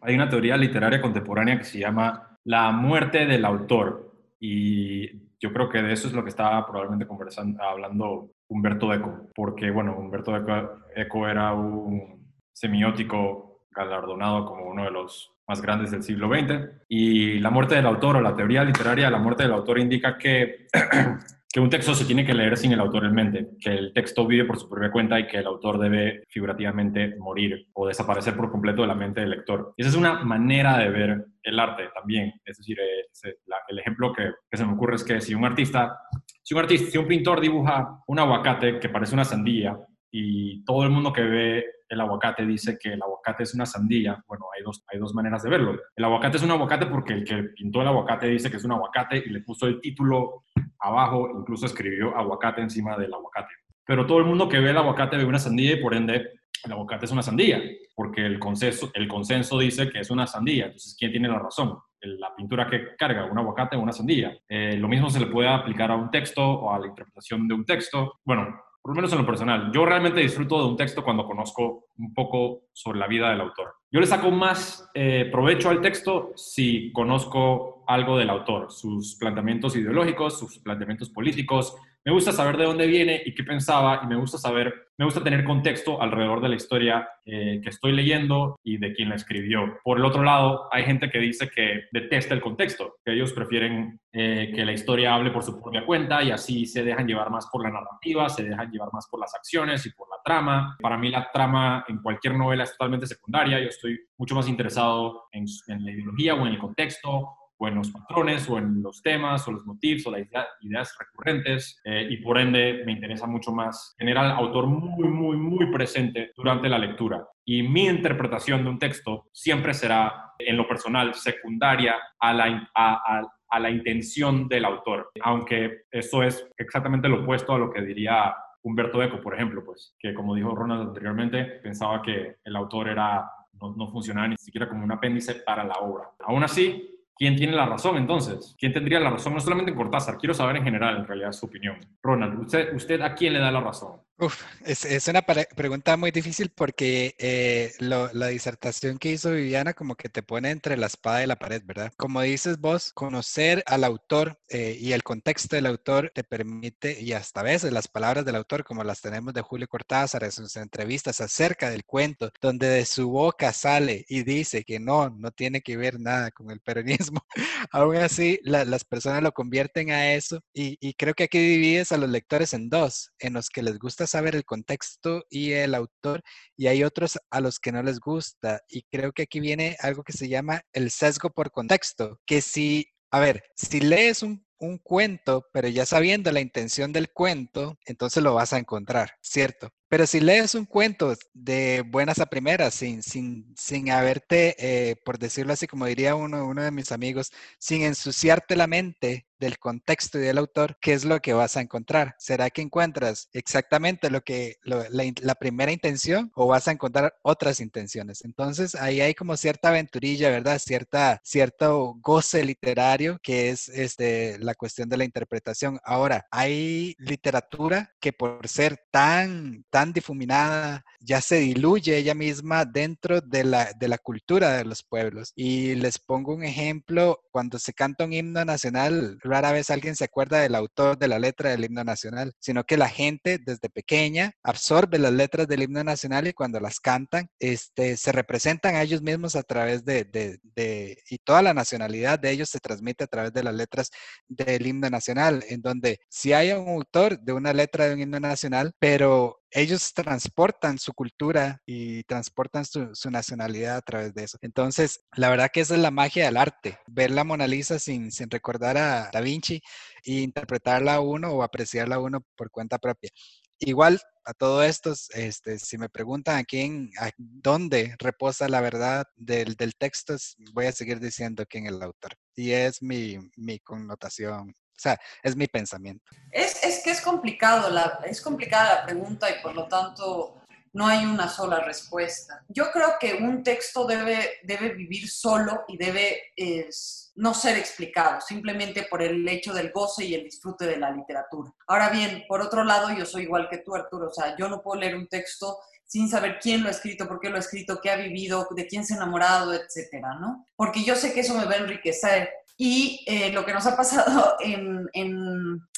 Hay una teoría literaria contemporánea que se llama la muerte del autor y yo creo que de eso es lo que estaba probablemente conversando, hablando Humberto Eco, porque, bueno, Humberto Eco, era un semiótico galardonado como uno de los más grandes del siglo XX. Y la muerte del autor o la teoría literaria de la muerte del autor indica que que un texto se tiene que leer sin el autor en mente, que el texto vive por su propia cuenta y que el autor debe figurativamente morir o desaparecer por completo de la mente del lector. esa es una manera de ver el arte también. Es decir, eh, el ejemplo que, que, se me ocurre es que si un artista, si un artista, si un pintor dibuja un aguacate que parece una sandía y todo el mundo que ve el aguacate dice que el aguacate es una sandía. Bueno, hay dos, hay dos maneras de verlo. El aguacate es un aguacate porque el que pintó el aguacate dice que es un aguacate y le puso el título abajo, incluso escribió aguacate encima del aguacate. Pero todo el mundo que ve el aguacate ve una sandía y por ende el aguacate es una sandía, porque el consenso, el consenso dice que es una sandía. Entonces, ¿quién tiene la razón? La pintura que carga, un aguacate o una sandía. Eh, lo mismo se le puede aplicar a un texto o a la interpretación de un texto. Bueno, por lo menos en lo personal, yo realmente disfruto de un texto cuando conozco un poco sobre la vida del autor. Yo le saco más eh, provecho al texto si conozco algo del autor, sus planteamientos ideológicos, sus planteamientos políticos, me gusta saber de dónde viene y qué pensaba y me gusta saber, me gusta tener contexto alrededor de la historia eh, que estoy leyendo y de quién la escribió. Por el otro lado, hay gente que dice que detesta el contexto, que ellos prefieren eh, que la historia hable por su propia cuenta y así se dejan llevar más por la narrativa, se dejan llevar más por las acciones y por la trama. Para mí la trama en cualquier novela es totalmente secundaria, yo estoy mucho más interesado en, en la ideología o en el contexto o en los patrones, o en los temas, o los motivos, o las ideas recurrentes, eh, y por ende me interesa mucho más tener al autor muy, muy, muy presente durante la lectura. Y mi interpretación de un texto siempre será, en lo personal, secundaria a la, a, a la intención del autor, aunque eso es exactamente lo opuesto a lo que diría Humberto Eco, por ejemplo, pues, que como dijo Ronald anteriormente, pensaba que el autor era, no, no funcionaba ni siquiera como un apéndice para la obra. Aún así, ¿Quién tiene la razón entonces? ¿Quién tendría la razón? No solamente en Cortázar, quiero saber en general, en realidad, su opinión. Ronald, ¿usted, usted a quién le da la razón? Uf, es, es, una pregunta muy difícil porque eh, la disertación que hizo Viviana como que te pone entre la espada y la pared, ¿verdad? Como dices vos, conocer al autor eh, y el contexto del autor te permite, y hasta a veces las palabras del autor, como las tenemos de Julio Cortázar en sus entrevistas acerca del cuento, donde de su boca sale y dice que no, no tiene que ver nada con el peronismo, aún así las personas lo convierten a eso y, creo que aquí divides a los lectores en dos, en los que les gusta saber el contexto y el autor y hay otros a los que no les gusta. Y creo que aquí viene algo que se llama el sesgo por contexto, que si, a ver, si lees un cuento, pero ya sabiendo la intención del cuento, entonces lo vas a encontrar, ¿cierto? Pero si lees un cuento de buenas a primeras, sin, sin, sin haberte, eh, por decirlo así, como diría uno, uno de mis amigos, sin ensuciarte la mente del contexto y del autor, ¿qué es lo que vas a encontrar? ¿Será que encuentras exactamente lo que la, primera intención o vas a encontrar otras intenciones? Entonces ahí hay como cierta aventurilla, ¿verdad? Cierta, cierto goce literario que es este, la cuestión de la interpretación. Ahora, hay literatura que por ser tan, tan difuminada, ya se diluye ella misma dentro de la, de la cultura de los pueblos. Y les pongo un ejemplo, cuando se canta un himno nacional, rara vez alguien se acuerda del autor de la letra del himno nacional, sino que la gente desde pequeña absorbe las letras del himno nacional y cuando las cantan, este, se representan a ellos mismos a través de, de, de y toda la nacionalidad de ellos se transmite a través de las letras del himno nacional, en donde si hay un autor de una letra de un himno nacional, pero ellos transportan su cultura y transportan su, nacionalidad a través de eso. Entonces, la verdad que esa es la magia del arte, ver la Mona Lisa sin, recordar a Da Vinci e interpretarla a uno o apreciarla a uno por cuenta propia. Igual a todo esto, este, si me preguntan a quién, a dónde reposa la verdad del, del texto, voy a seguir diciendo quién es el autor. Y es mi, mi connotación sea, es mi pensamiento. Es, es que es complicado, la, es complicada la pregunta y por lo tanto no hay una sola respuesta. Yo creo que un texto debe, debe vivir solo y debe es, no ser explicado, simplemente por el hecho del goce y el disfrute de la literatura. Ahora bien, por otro lado, yo soy igual que tú, Arturo, o sea, yo no puedo leer un texto sin saber quién lo ha escrito, por qué lo ha escrito, qué ha vivido, de quién se ha enamorado, etcétera, ¿no? Porque yo sé que eso me va a enriquecer. Y eh, lo que nos ha pasado en,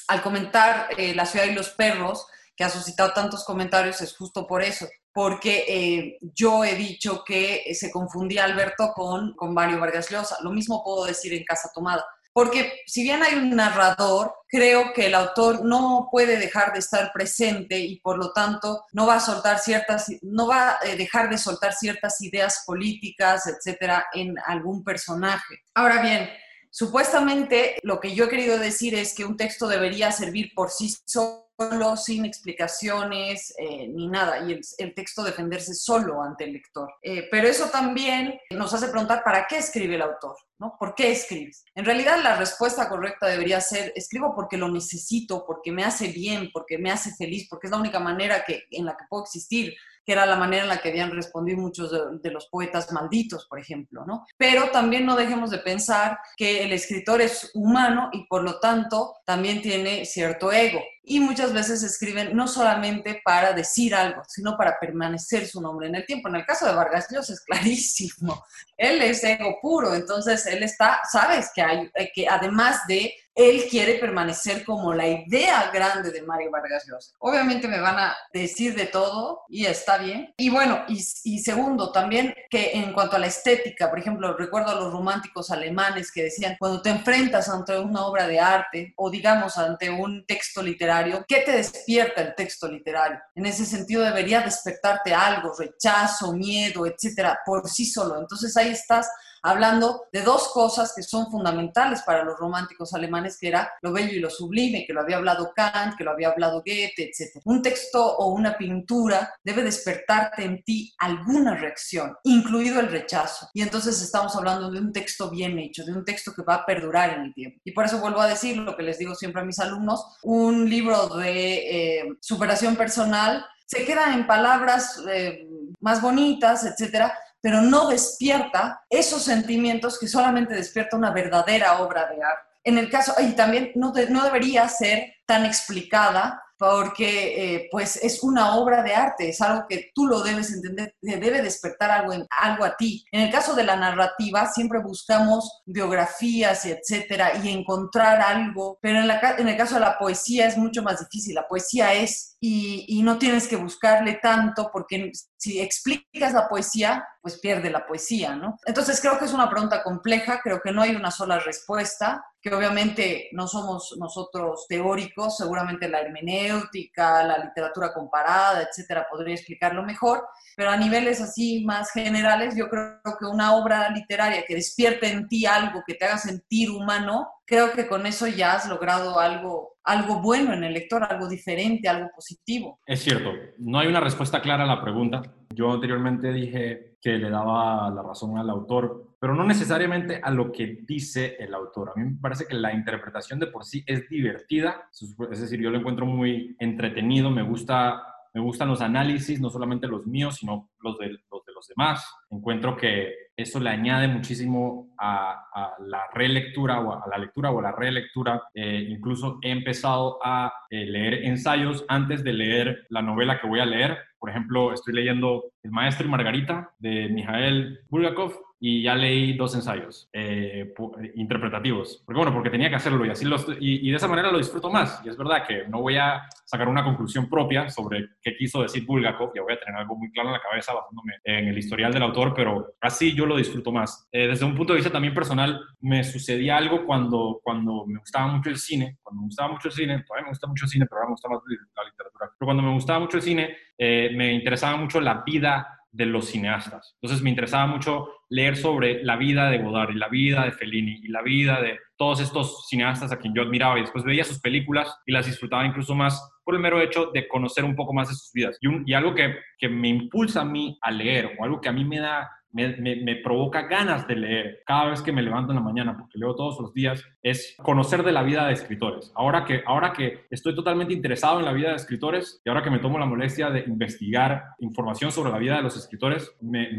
al comentar eh, La ciudad y los perros, que ha suscitado tantos comentarios es justo por eso, porque eh, yo he dicho que se confundía Alberto con, con Mario Vargas Llosa. Lo mismo puedo decir en Casa Tomada. Porque si bien hay un narrador, creo que el autor no puede dejar de estar presente y por lo tanto no va a soltar ciertas, no va a dejar de soltar ciertas ideas políticas, etcétera, en algún personaje. Ahora bien, supuestamente lo que yo he querido decir es que un texto debería servir por sí solo sin explicaciones eh, ni nada, y el, el, texto defenderse solo ante el lector. Eh, pero eso también nos hace preguntar para qué escribe el autor, ¿no? ¿Por qué escribes? En realidad la respuesta correcta debería ser, escribo porque lo necesito, porque me hace bien, porque me hace feliz, porque es la única manera que, en la que puedo existir que era la manera en la que habían respondido muchos de, de, los poetas malditos, por ejemplo, ¿no? Pero también no dejemos de pensar que el escritor es humano y por lo tanto también tiene cierto ego. Y muchas veces escriben no solamente para decir algo, sino para permanecer su nombre en el tiempo. En el caso de Vargas Llosa es clarísimo. Él es ego puro, entonces él está, sabes que hay, que además de él quiere permanecer como la idea grande de Mario Vargas Llosa. Obviamente me van a decir de todo y está bien. Y bueno, y, y, segundo, también que en cuanto a la estética, por ejemplo, recuerdo a los románticos alemanes que decían, cuando te enfrentas ante una obra de arte o digamos ante un texto literario, ¿qué te despierta el texto literario? En ese sentido debería despertarte algo, rechazo, miedo, etcétera, por sí solo. Entonces ahí estás hablando de dos cosas que son fundamentales para los románticos alemanes, que era lo bello y lo sublime, que lo había hablado Kant, que lo había hablado Goethe, etc. Un texto o una pintura debe despertarte en ti alguna reacción, incluido el rechazo. Y entonces estamos hablando de un texto bien hecho, de un texto que va a perdurar en el tiempo. Y por eso vuelvo a decir lo que les digo siempre a mis alumnos, un libro de eh, superación personal se queda en palabras eh, más bonitas, etcétera, pero no despierta esos sentimientos que solamente despierta una verdadera obra de arte. En el caso, y también no, de, no debería ser tan explicada porque eh, pues es una obra de arte, es algo que tú lo debes entender, te debe despertar algo, en, algo a ti. En el caso de la narrativa siempre buscamos biografías y etcétera y encontrar algo, pero en, la, en, el caso de la poesía es mucho más difícil, la poesía es y, y no tienes que buscarle tanto porque si explicas la poesía, pues pierde la poesía, ¿no? Entonces creo que es una pregunta compleja, creo que no hay una sola respuesta, que obviamente no somos nosotros teóricos, seguramente la hermenéutica, la literatura comparada, etcétera, podría explicarlo mejor, pero a niveles así más generales, yo creo que una obra literaria que despierte en ti algo, que te haga sentir humano, creo que con eso ya has logrado algo, algo bueno en el lector, algo diferente, algo positivo. Es cierto, no hay una respuesta clara a la pregunta. Yo anteriormente dije que le daba la razón al autor, pero no necesariamente a lo que dice el autor. A mí me parece que la interpretación de por sí es divertida, es decir, yo lo encuentro muy entretenido, me gusta me gustan los análisis, no solamente los míos, sino los de los, de los demás. Encuentro que eso le añade muchísimo a, a la relectura o a, la lectura o a la relectura. Eh, incluso he empezado a eh, leer ensayos antes de leer la novela que voy a leer. Por ejemplo, estoy leyendo El Maestro y Margarita de Mijael Bulgakov y ya leí dos ensayos eh, interpretativos. Porque bueno, porque tenía que hacerlo y así los, y, y, de esa manera lo disfruto más. Y es verdad que no voy a sacar una conclusión propia sobre qué quiso decir Bulgakov, ya voy a tener algo muy claro en la cabeza basándome en el historial del autor autor, pero así yo lo disfruto más. Eh, desde un punto de vista también personal, me sucedía algo cuando, cuando me gustaba mucho el cine, cuando me gustaba mucho el cine, todavía me gusta mucho el cine, pero ahora me gusta más la literatura, pero cuando me gustaba mucho el cine, eh, me interesaba mucho la vida de los cineastas. Entonces me interesaba mucho leer sobre la vida de Godard y la vida de Fellini y la vida de todos estos cineastas a quien yo admiraba y después veía sus películas y las disfrutaba incluso más por el mero hecho de conocer un poco más de sus vidas. Y, y algo que, que me impulsa a mí a leer o algo que a mí me da me, provoca ganas de leer cada vez que me levanto en la mañana, porque leo todos los días, es conocer de la vida de escritores. Ahora que, ahora que estoy totalmente interesado en la vida de escritores y ahora que me tomo la molestia de investigar información sobre la vida de los escritores, me,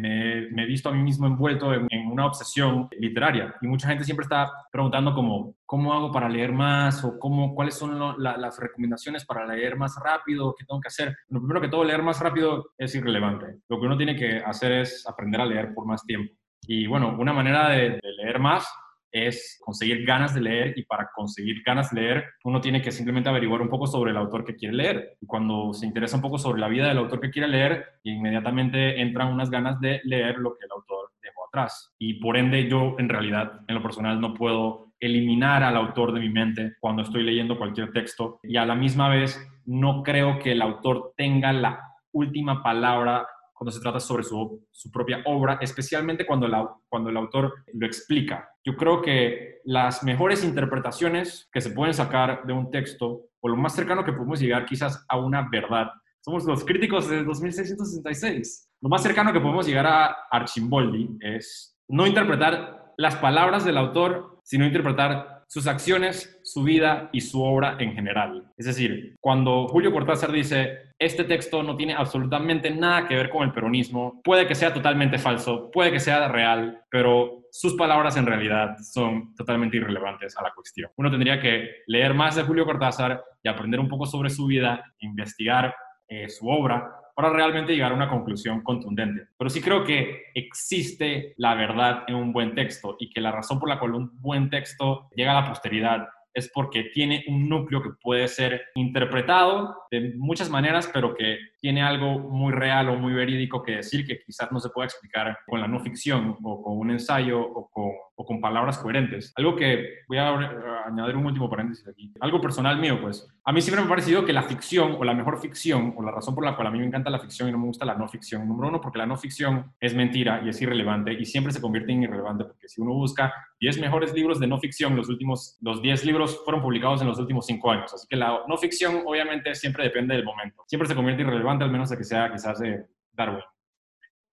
he visto a mí mismo envuelto en, una obsesión literaria. Y mucha gente siempre está preguntando como, ¿cómo hago para leer más? ¿O cómo, cuáles son las recomendaciones para leer más rápido? ¿Qué tengo que hacer? Lo primero que todo, leer más rápido es irrelevante. Lo que uno tiene que hacer es aprender a leer por más tiempo. Y bueno, una manera de, leer más es conseguir ganas de leer y para conseguir ganas de leer uno tiene que simplemente averiguar un poco sobre el autor que quiere leer. Y cuando se interesa un poco sobre la vida del autor que quiere leer, inmediatamente entran unas ganas de leer lo que el autor dejó atrás. Y por ende yo en realidad en lo personal no puedo eliminar al autor de mi mente cuando estoy leyendo cualquier texto y a la misma vez no creo que el autor tenga la última palabra cuando se trata sobre su, propia obra, especialmente cuando, la, cuando el autor lo explica. Yo creo que las mejores interpretaciones que se pueden sacar de un texto, o lo más cercano que podemos llegar quizás a una verdad, somos los críticos de 2666. Lo más cercano que podemos llegar a Archimboldi es no interpretar las palabras del autor, sino interpretar sus acciones, su vida y su obra en general. Es decir, cuando Julio Cortázar dice, este texto no tiene absolutamente nada que ver con el peronismo, puede que sea totalmente falso, puede que sea real, pero sus palabras en realidad son totalmente irrelevantes a la cuestión. Uno tendría que leer más de Julio Cortázar y aprender un poco sobre su vida, investigar eh, su obra para realmente llegar a una conclusión contundente. Pero sí creo que existe la verdad en un buen texto y que la razón por la cual un buen texto llega a la posteridad es porque tiene un núcleo que puede ser interpretado de muchas maneras, pero que tiene algo muy real o muy verídico que decir que quizás no se pueda explicar con la no ficción o con un ensayo o con, o con palabras coherentes. Algo que voy a añadir un último paréntesis aquí. Algo personal mío, pues. A mí siempre me ha parecido que la ficción o la mejor ficción o la razón por la cual a mí me encanta la ficción y no me gusta la no ficción. Número uno, porque la no ficción es mentira y es irrelevante y siempre se convierte en irrelevante porque si uno busca 10 mejores libros de no ficción, los últimos, los 10 libros fueron publicados en los últimos 5 años. Así que la no ficción obviamente siempre depende del momento. Siempre se convierte irrelevante al menos de que sea quizás de Darwin.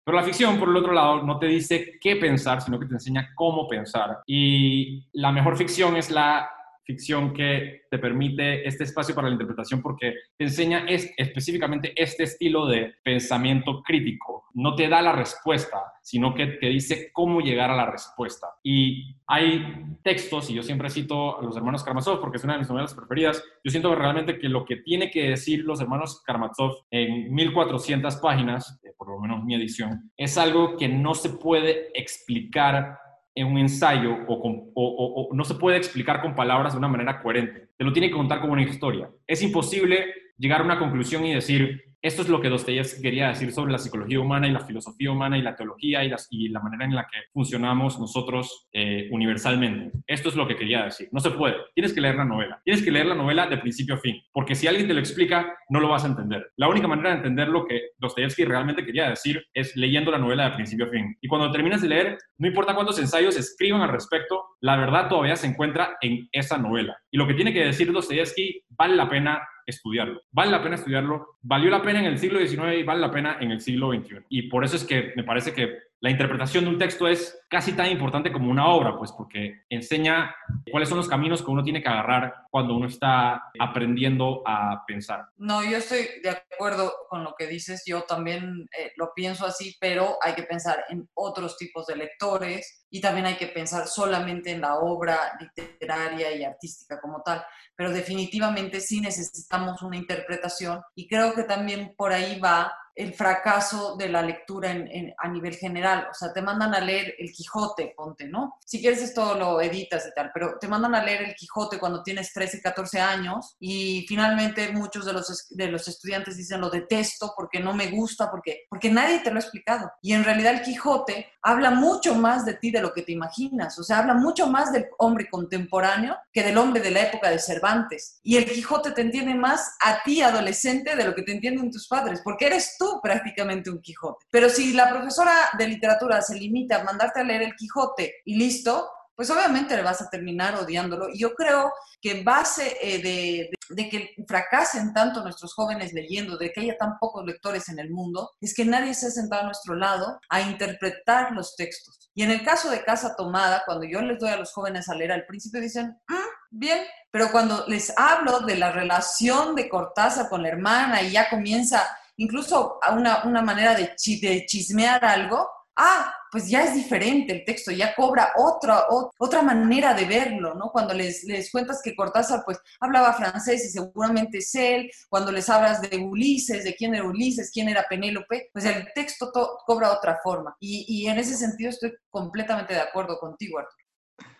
Pero la ficción, por el otro lado, no te dice qué pensar, sino que te enseña cómo pensar. Y la mejor ficción es la ficción que te permite este espacio para la interpretación porque te enseña es, específicamente este estilo de pensamiento crítico. No te da la respuesta, sino que te dice cómo llegar a la respuesta. Y hay textos, y yo siempre cito a los hermanos Karamazov porque es una de mis novelas preferidas, yo siento realmente que lo que tiene que decir los hermanos Karamazov en 1400 páginas, eh, por lo menos mi edición, es algo que no se puede explicar en un ensayo o, no se puede explicar con palabras de una manera coherente. Te lo tiene que contar como una historia. Es imposible llegar a una conclusión y decir, esto es lo que Dostoyevsky quería decir sobre la psicología humana y la filosofía humana y la teología y, la manera en la que funcionamos nosotros eh, universalmente. Esto es lo que quería decir. No se puede. Tienes que leer la novela. Tienes que leer la novela de principio a fin. Porque si alguien te lo explica, no lo vas a entender. La única manera de entender lo que Dostoyevsky realmente quería decir es leyendo la novela de principio a fin. Y cuando terminas de leer, no importa cuántos ensayos escriban al respecto, la verdad todavía se encuentra en esa novela. Y lo que tiene que decir Dostoyevsky vale la pena estudiarlo. Vale la pena estudiarlo, valió la pena en el siglo XIX y vale la pena en el siglo XXI. Y por eso es que me parece que la interpretación de un texto es casi tan importante como una obra, pues porque enseña cuáles son los caminos que uno tiene que agarrar cuando uno está aprendiendo a pensar. No, yo estoy de acuerdo con lo que dices, yo también eh, lo pienso así, pero hay que pensar en otros tipos de lectores y también hay que pensar solamente en la obra literaria y artística como tal, pero definitivamente sí necesitamos una interpretación y creo que también por ahí va el fracaso de la lectura en, a nivel general. O sea, te mandan a leer El Quijote, ponte, ¿no? Si quieres esto lo editas y tal, pero te mandan a leer El Quijote cuando tienes 13, 14 años y finalmente muchos de los, de los estudiantes dicen lo detesto porque no me gusta, porque, porque nadie te lo ha explicado. Y en realidad el Quijote habla mucho más de ti de lo que te imaginas, o sea, habla mucho más del hombre contemporáneo que del hombre de la época de Cervantes. Y el Quijote te entiende más a ti, adolescente, de lo que te entienden tus padres, porque eres tú prácticamente un Quijote. Pero si la profesora de literatura se limita a mandarte a leer el Quijote y listo, pues obviamente le vas a terminar odiándolo. Y yo creo que en base eh, de, que fracasen tanto nuestros jóvenes leyendo, de que haya tan pocos lectores en el mundo, es que nadie se ha sentado a nuestro lado a interpretar los textos. Y en el caso de Casa Tomada, cuando yo les doy a los jóvenes a leer al principio, dicen, mm, bien, pero cuando les hablo de la relación de Cortázar con la hermana y ya comienza incluso a una, una manera de, de chismear algo, ah, pues ya es diferente el texto, ya cobra otra, otra manera de verlo, ¿no? Cuando les, les cuentas que Cortázar pues hablaba francés y seguramente es él, cuando les hablas de Ulises, de quién era Ulises, quién era Penélope, pues el texto cobra otra forma. Y, y en ese sentido estoy completamente de acuerdo contigo, Arturo.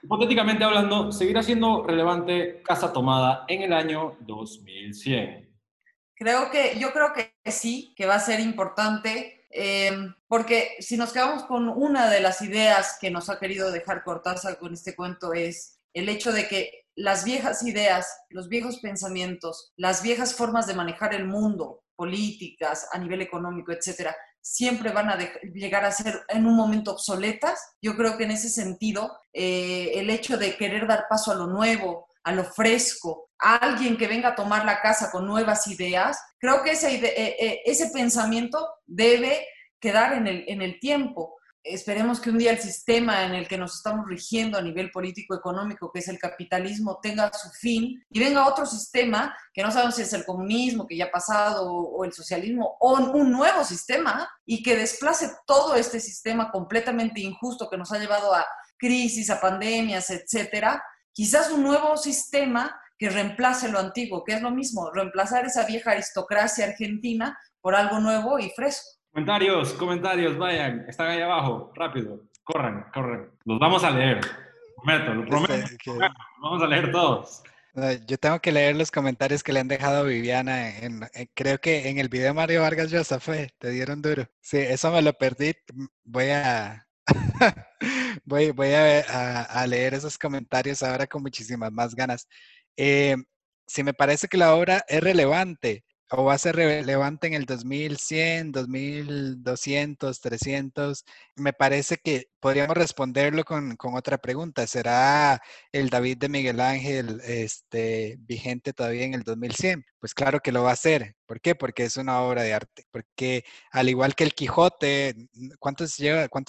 Hipotéticamente hablando, ¿seguirá siendo relevante Casa Tomada en el año 2100? Creo que, yo creo que sí, que va a ser importante Em, porque si nos quedamos con una de las ideas que nos ha querido dejar Cortázar con este cuento es el hecho de que las viejas ideas, los viejos pensamientos, las viejas formas de manejar el mundo, políticas, a nivel económico, etcétera, siempre van a llegar a ser en un momento obsoletas. Yo creo que en ese sentido, eh, el hecho de querer dar paso a lo nuevo, a lo fresco, a alguien que venga a tomar la casa con nuevas ideas, creo que ese, eh, eh, ese pensamiento debe quedar en el, en el tiempo. Esperemos que un día el sistema en el que nos estamos rigiendo a nivel político-económico, que es el capitalismo, tenga su fin y venga otro sistema, que no sabemos si es el comunismo, que ya ha pasado, o el socialismo, o un nuevo sistema, y que desplace todo este sistema completamente injusto que nos ha llevado a crisis, a pandemias, etcétera, quizás un nuevo sistema que reemplace lo antiguo, que es lo mismo, reemplazar esa vieja aristocracia argentina por algo nuevo y fresco. Comentarios, comentarios, vayan, están ahí abajo, rápido, corran, corran. Los vamos a leer, prometo, lo prometo. Los vamos a leer todos. Yo tengo que leer los comentarios que le han dejado a Viviana. En, creo que en el video de Mario Vargas Llosa fue, te dieron duro. Sí, eso me lo perdí. Voy a, voy, voy a, leer esos comentarios ahora con muchísimas más ganas. Eh, si me parece que la obra es relevante o va a ser relevante en el 2100, 2200, 300, me parece que podríamos responderlo con, con, otra pregunta. ¿Será el David de Miguel Ángel este, vigente todavía en el 2100? Pues claro que lo va a ser. ¿Por qué? Porque es una obra de arte. Porque al igual que el Quijote, ¿cuántos,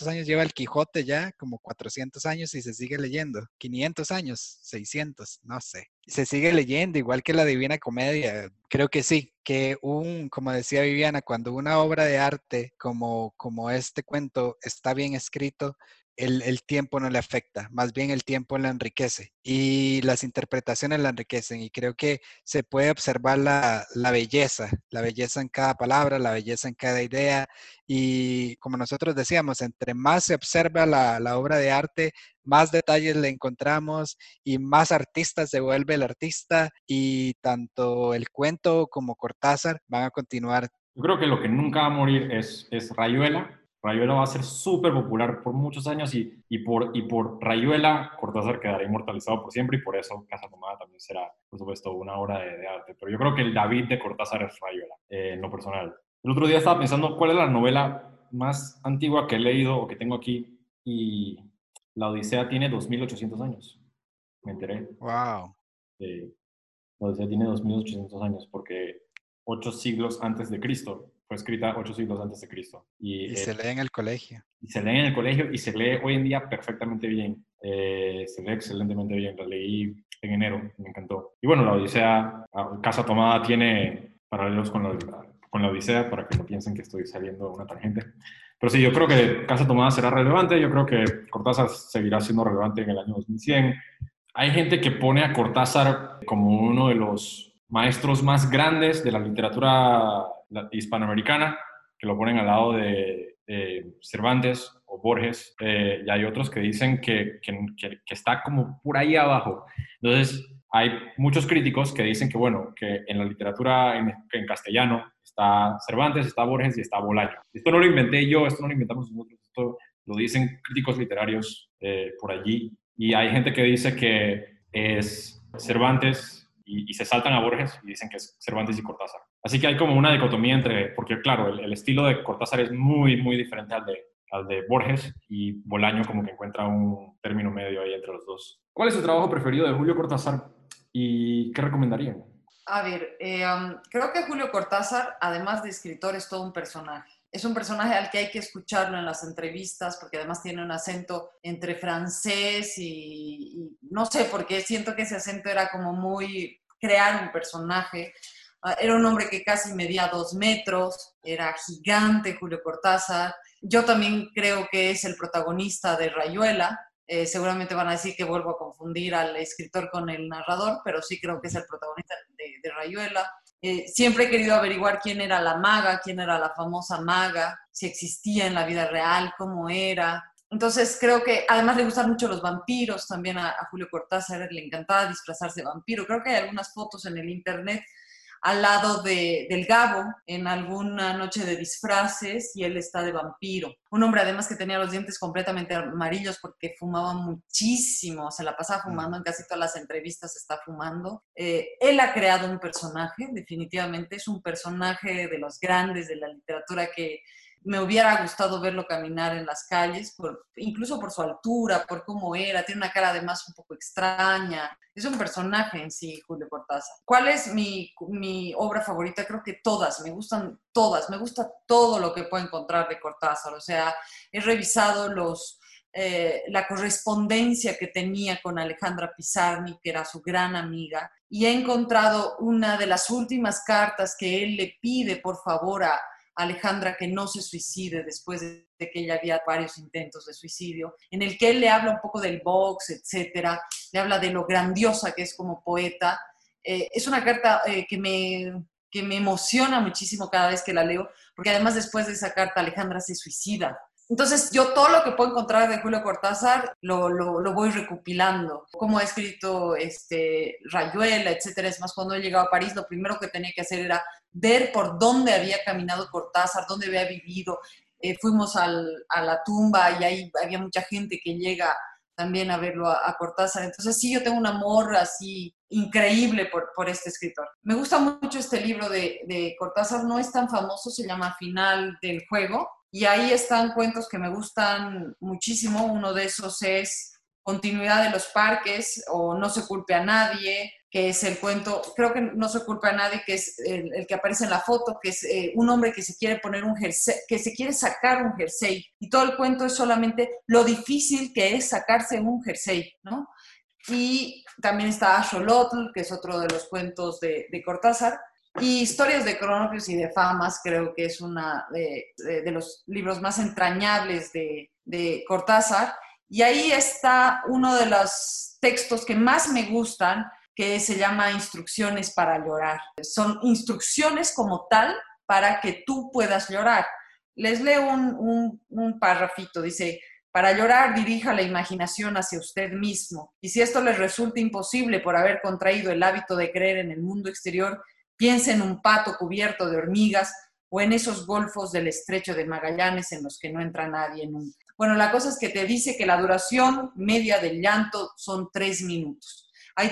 años lleva el Quijote ya? Como 400 años y se sigue leyendo. 500 años, 600, no sé. Se sigue leyendo, igual que la Divina Comedia. Creo que sí, que un, como decía Viviana, cuando una obra de arte como, como este cuento está bien escrito, el, tiempo no le afecta, más bien el tiempo la enriquece y las interpretaciones la enriquecen y creo que se puede observar la, belleza, la belleza en cada palabra, la belleza en cada idea y como nosotros decíamos, entre más se observa la, obra de arte, más detalles le encontramos y más artistas se vuelve el artista y tanto el cuento como Cortázar van a continuar. Yo creo que lo que nunca va a morir es, es Rayuela, Rayuela va a ser súper popular por muchos años y, y, por, y por Rayuela Cortázar quedará inmortalizado por siempre y por eso Casa Tomada también será, por supuesto, una obra de, arte. Pero yo creo que el David de Cortázar es Rayuela, eh, en lo personal. El otro día estaba pensando cuál es la novela más antigua que he leído o que tengo aquí y La Odisea tiene 2800 años. Me enteré. ¡Wow! la Odisea tiene 2800 años porque ocho siglos antes de Cristo fue escrita ocho siglos antes de Cristo. Y, se lee en el colegio. Y se lee en el colegio y se lee hoy en día perfectamente bien. Eh, se lee excelentemente bien. La leí en enero, me encantó. Y bueno, la Odisea, ah, Casa Tomada tiene paralelos con la, con la Odisea, para que no piensen que estoy saliendo una tangente. Pero sí, yo creo que Casa Tomada será relevante. Yo creo que Cortázar seguirá siendo relevante en el año 2100. Hay gente que pone a Cortázar como uno de los maestros más grandes de la literatura hispanoamericana, que lo ponen al lado de, Cervantes o Borges, eh, y hay otros que dicen que, que, está como por ahí abajo. Entonces, hay muchos críticos que dicen que, bueno, que en la literatura en, en castellano está Cervantes, está Borges y está Bolaño. Esto no lo inventé yo, esto no lo inventamos nosotros, esto lo dicen críticos literarios eh, por allí. Y hay gente que dice que es Cervantes y, se saltan a Borges y dicen que es Cervantes y Cortázar. Así que hay como una dicotomía entre, porque claro, el, el estilo de Cortázar es muy, muy diferente al de, al de Borges y Bolaño como que encuentra un término medio ahí entre los dos. ¿Cuál es su trabajo preferido de Julio Cortázar y qué recomendarían? A ver, eh, um, creo que Julio Cortázar, además de escritor, es todo un personaje. Es un personaje al que hay que escucharlo en las entrevistas porque además tiene un acento entre francés y, no sé, porque siento que ese acento era como muy crear un personaje. Ah, era un hombre que casi medía dos metros, era gigante Julio Cortázar. Yo también creo que es el protagonista de Rayuela, eh, seguramente van a decir que vuelvo a confundir al escritor con el narrador, pero sí creo que es el protagonista de, Rayuela. Eh, siempre he querido averiguar quién era la maga, quién era la famosa maga, si existía en la vida real, cómo era. Entonces creo que además le gustan mucho los vampiros, también a, Julio Cortázar le encantaba disfrazarse de vampiro. Creo que hay algunas fotos en el internet al lado de, del Gabo en alguna noche de disfraces y él está de vampiro. Un hombre además que tenía los dientes completamente amarillos porque fumaba muchísimo, se la pasaba fumando, en casi todas las entrevistas está fumando. Eh, él ha creado un personaje, definitivamente, es un personaje de los grandes de la literatura que me hubiera gustado verlo caminar en las calles, por, incluso por su altura, por cómo era, tiene una cara además un poco extraña. Es un personaje en sí, Julio Cortázar. ¿Cuál es mi, mi obra favorita? Creo que todas, me gustan todas, me gusta todo lo que puedo encontrar de Cortázar. O sea, he revisado los, eh, la correspondencia que tenía con Alejandra Pizarni, que era su gran amiga, y he encontrado una de las últimas cartas que él le pide, por favor, a, Alejandra que no se suicide después de que ella había varios intentos de suicidio, en el que él le habla un poco del box, etcétera, le habla de lo grandiosa que es como poeta. Eh, es una carta eh, que, me, que me emociona muchísimo cada vez que la leo, porque además después de esa carta Alejandra se suicida entonces, yo todo lo que puedo encontrar de Julio Cortázar lo, lo, voy recopilando. Como ha escrito este, Rayuela, etcétera. Es más, cuando he llegado a París, lo primero que tenía que hacer era ver por dónde había caminado Cortázar, dónde había vivido. Eh, fuimos a la tumba y ahí había mucha gente que llega también a verlo a, Cortázar. Entonces, sí, yo tengo un amor así increíble por, por este escritor. Me gusta mucho este libro de Cortázar, no es tan famoso, se llama Final del Juego y ahí están cuentos que me gustan muchísimo. Uno de esos es Continuidad de los Parques o No se culpe a nadie, que es el cuento, creo que no se culpa a nadie, que es el, que aparece en la foto, que es eh, un hombre que se quiere poner un jersey, que se quiere sacar un jersey. Y todo el cuento es solamente lo difícil que es sacarse un jersey, ¿no? Y también está Axolotl, que es otro de los cuentos de Cortázar. Y Historias de Cronopios y de Famas creo que es uno de, los libros más entrañables de, de, Cortázar. Y ahí está uno de los textos que más me gustan, que se llama Instrucciones para llorar. Son instrucciones como tal para que tú puedas llorar. Les leo un, un, un párrafito, dice, para llorar, dirija la imaginación hacia usted mismo. Y si esto les resulta imposible por haber contraído el hábito de creer en el mundo exterior, Piensa en un pato cubierto de hormigas o en esos golfos del estrecho de Magallanes en los que no entra nadie. Bueno, la cosa es que te dice que la duración media del llanto son tres minutos. Ahí,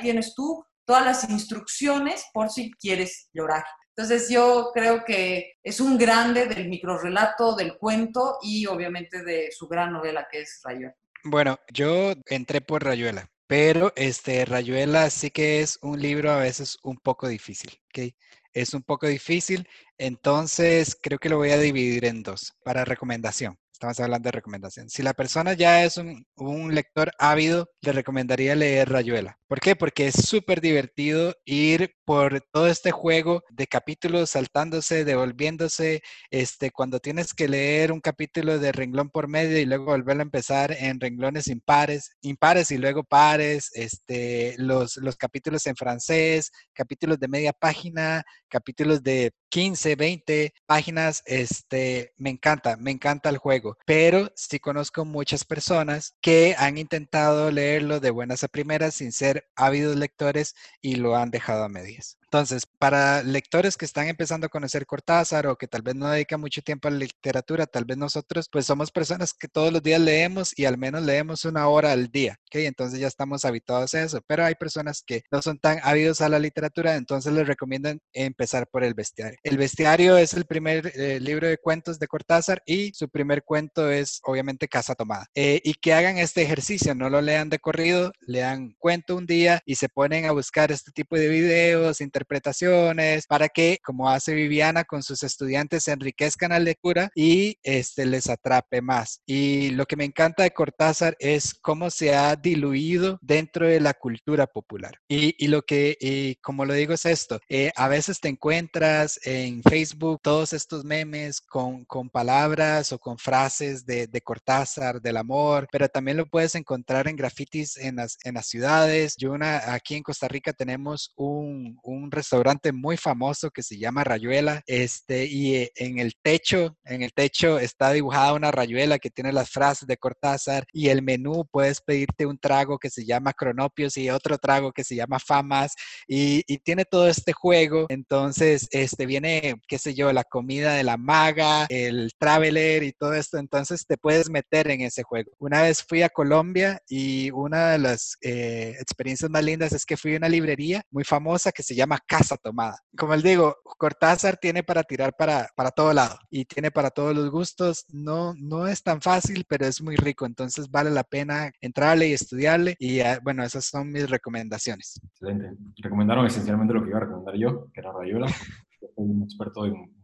tienes tú todas las instrucciones por si quieres llorar. Entonces yo creo que es un grande del microrelato, del cuento y obviamente de su gran novela que es Rayuela. Bueno, yo entré por Rayuela. Pero este, Rayuela sí que es un libro a veces un poco difícil, ¿ok? Es un poco difícil, entonces creo que lo voy a dividir en dos para recomendación. Estamos hablando de recomendación. Si la persona ya es un, lector ávido, le recomendaría leer Rayuela. ¿Por qué? Porque es súper divertido ir por todo este juego de capítulos saltándose, devolviéndose. Este, cuando tienes que leer un capítulo de renglón por medio y luego volverlo a empezar en renglones impares, impares y luego pares, este, los, los capítulos en francés, capítulos de media página, capítulos de 15, 20 páginas, este, me encanta, me encanta el juego, pero sí conozco muchas personas que han intentado leerlo de buenas a primeras sin ser ávidos lectores y lo han dejado a medias. Entonces, para lectores que están empezando a conocer Cortázar o que tal vez no dedican mucho tiempo a la literatura, tal vez nosotros pues somos personas que todos los días leemos y al menos leemos una hora al día, ¿ok? Entonces ya estamos habituados a eso, pero hay personas que no son tan ávidos a la literatura, entonces les recomiendan empezar por el bestiario. El bestiario es el primer eh, libro de cuentos de Cortázar y su primer cuento es obviamente Casa Tomada. Eh, y que hagan este ejercicio, no lo lean de corrido, lean cuento un día y se ponen a buscar este tipo de videos, interpretaciones, para que, como hace Viviana con sus estudiantes, enriquezcan la lectura y este, les atrape más. Y lo que me encanta de Cortázar es cómo se ha diluido dentro de la cultura popular. Y, y lo que, y como lo digo, es esto. Eh, a veces te encuentras en Facebook todos estos memes con, con palabras o con frases de, de, Cortázar, del amor, pero también lo puedes encontrar en grafitis en las, en las ciudades. Yo una, aquí en Costa Rica tenemos un, un restaurante muy famoso que se llama Rayuela, este, y eh, en el techo, en el techo está dibujada una rayuela que tiene las frases de Cortázar y el menú puedes pedirte un trago que se llama Cronopios y otro trago que se llama Famas y, y tiene todo este juego, entonces este viene, qué sé yo, la comida de la maga, el traveler y todo esto, entonces te puedes meter en ese juego. Una vez fui a Colombia y una de las eh, experiencias más lindas es que fui a una librería muy famosa que se llama casa tomada. Como les digo, Cortázar tiene para tirar para, para todo lado y tiene para todos los gustos. No, no es tan fácil, pero es muy rico. Entonces vale la pena entrarle y estudiarle. Y ah, bueno, esas son mis recomendaciones. Excelente. Recomendaron esencialmente lo que iba a recomendar yo, que era Rayuela. Yo soy un experto en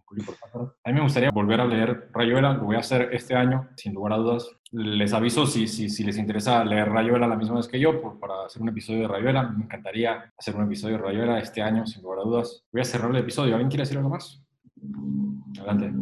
a mí me gustaría volver a leer Rayuela, lo voy a hacer este año, sin lugar a dudas. Les aviso si, si, si les interesa leer Rayuela la misma vez que yo, por, para hacer un episodio de Rayuela. Me encantaría hacer un episodio de Rayuela este año, sin lugar a dudas. Voy a cerrar el episodio. ¿Alguien quiere decir algo más? Adelante.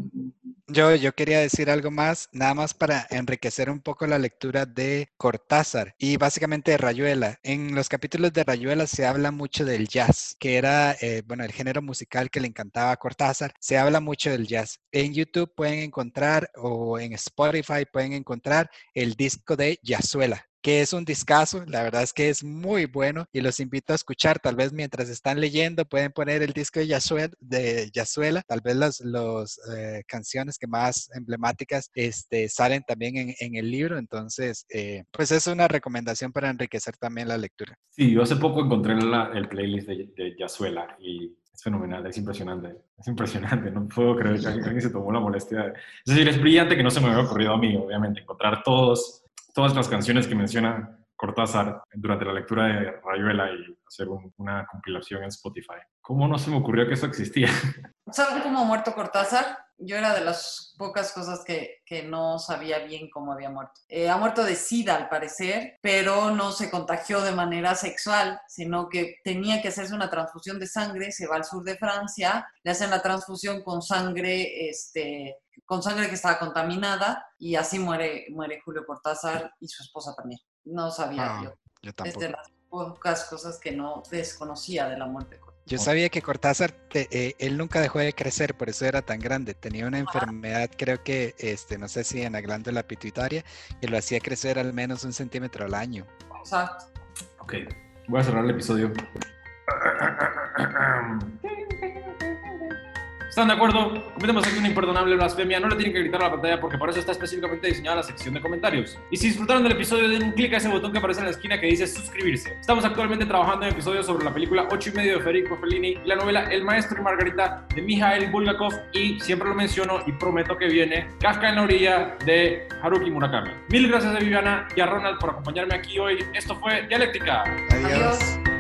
Yo, yo quería decir algo más, nada más para enriquecer un poco la lectura de Cortázar y básicamente de Rayuela. En los capítulos de Rayuela se habla mucho del jazz, que era, eh, bueno, el género musical que le encantaba a Cortázar. Se habla mucho del jazz. En YouTube pueden encontrar o en Spotify pueden encontrar el disco de Yazuela que es un discazo, la verdad es que es muy bueno y los invito a escuchar, tal vez mientras están leyendo pueden poner el disco de Yazuela, de Yazuela tal vez las los, eh, canciones que más emblemáticas este, salen también en, en el libro, entonces eh, pues es una recomendación para enriquecer también la lectura. Sí, yo hace poco encontré la, el playlist de, de Yazuela y es fenomenal, es impresionante, es impresionante, no puedo creer que alguien se tomó la molestia. Es decir, es brillante que no se me había ocurrido a mí, obviamente, encontrar todos todas las canciones que menciona Cortázar durante la lectura de Rayuela y hacer una compilación en Spotify. ¿Cómo no se me ocurrió que eso existía? ¿Saben cómo muerto Cortázar? Yo era de las pocas cosas que, que no sabía bien cómo había muerto. Eh, ha muerto de SIDA, al parecer, pero no se contagió de manera sexual, sino que tenía que hacerse una transfusión de sangre, se va al sur de Francia, le hacen la transfusión con sangre, este, con sangre que estaba contaminada, y así muere, muere Julio Cortázar y su esposa también. No sabía yo. yo Es tampoco. de las pocas cosas que no desconocía de la muerte. Yo sabía que Cortázar, te- eh, él nunca dejó de crecer, por eso era tan grande. Tenía una enfermedad, creo que, este, no sé si en la glándula pituitaria, que lo hacía crecer al menos un centímetro al año. Exacto. Ok, voy a cerrar el episodio. ¿Están de acuerdo? Cometemos aquí una imperdonable blasfemia. No le tienen que gritar a la pantalla porque para eso está específicamente diseñada la sección de comentarios. Y si disfrutaron del episodio, den un clic a ese botón que aparece en la esquina que dice suscribirse. Estamos actualmente trabajando en episodios sobre la película 8 y medio de Federico Fellini y la novela El Maestro y Margarita de Mijael Bulgakov. Y siempre lo menciono y prometo que viene Kafka en la orilla de Haruki Murakami. Mil gracias a Viviana y a Ronald por acompañarme aquí hoy. Esto fue Dialéctica. Adiós. Adiós.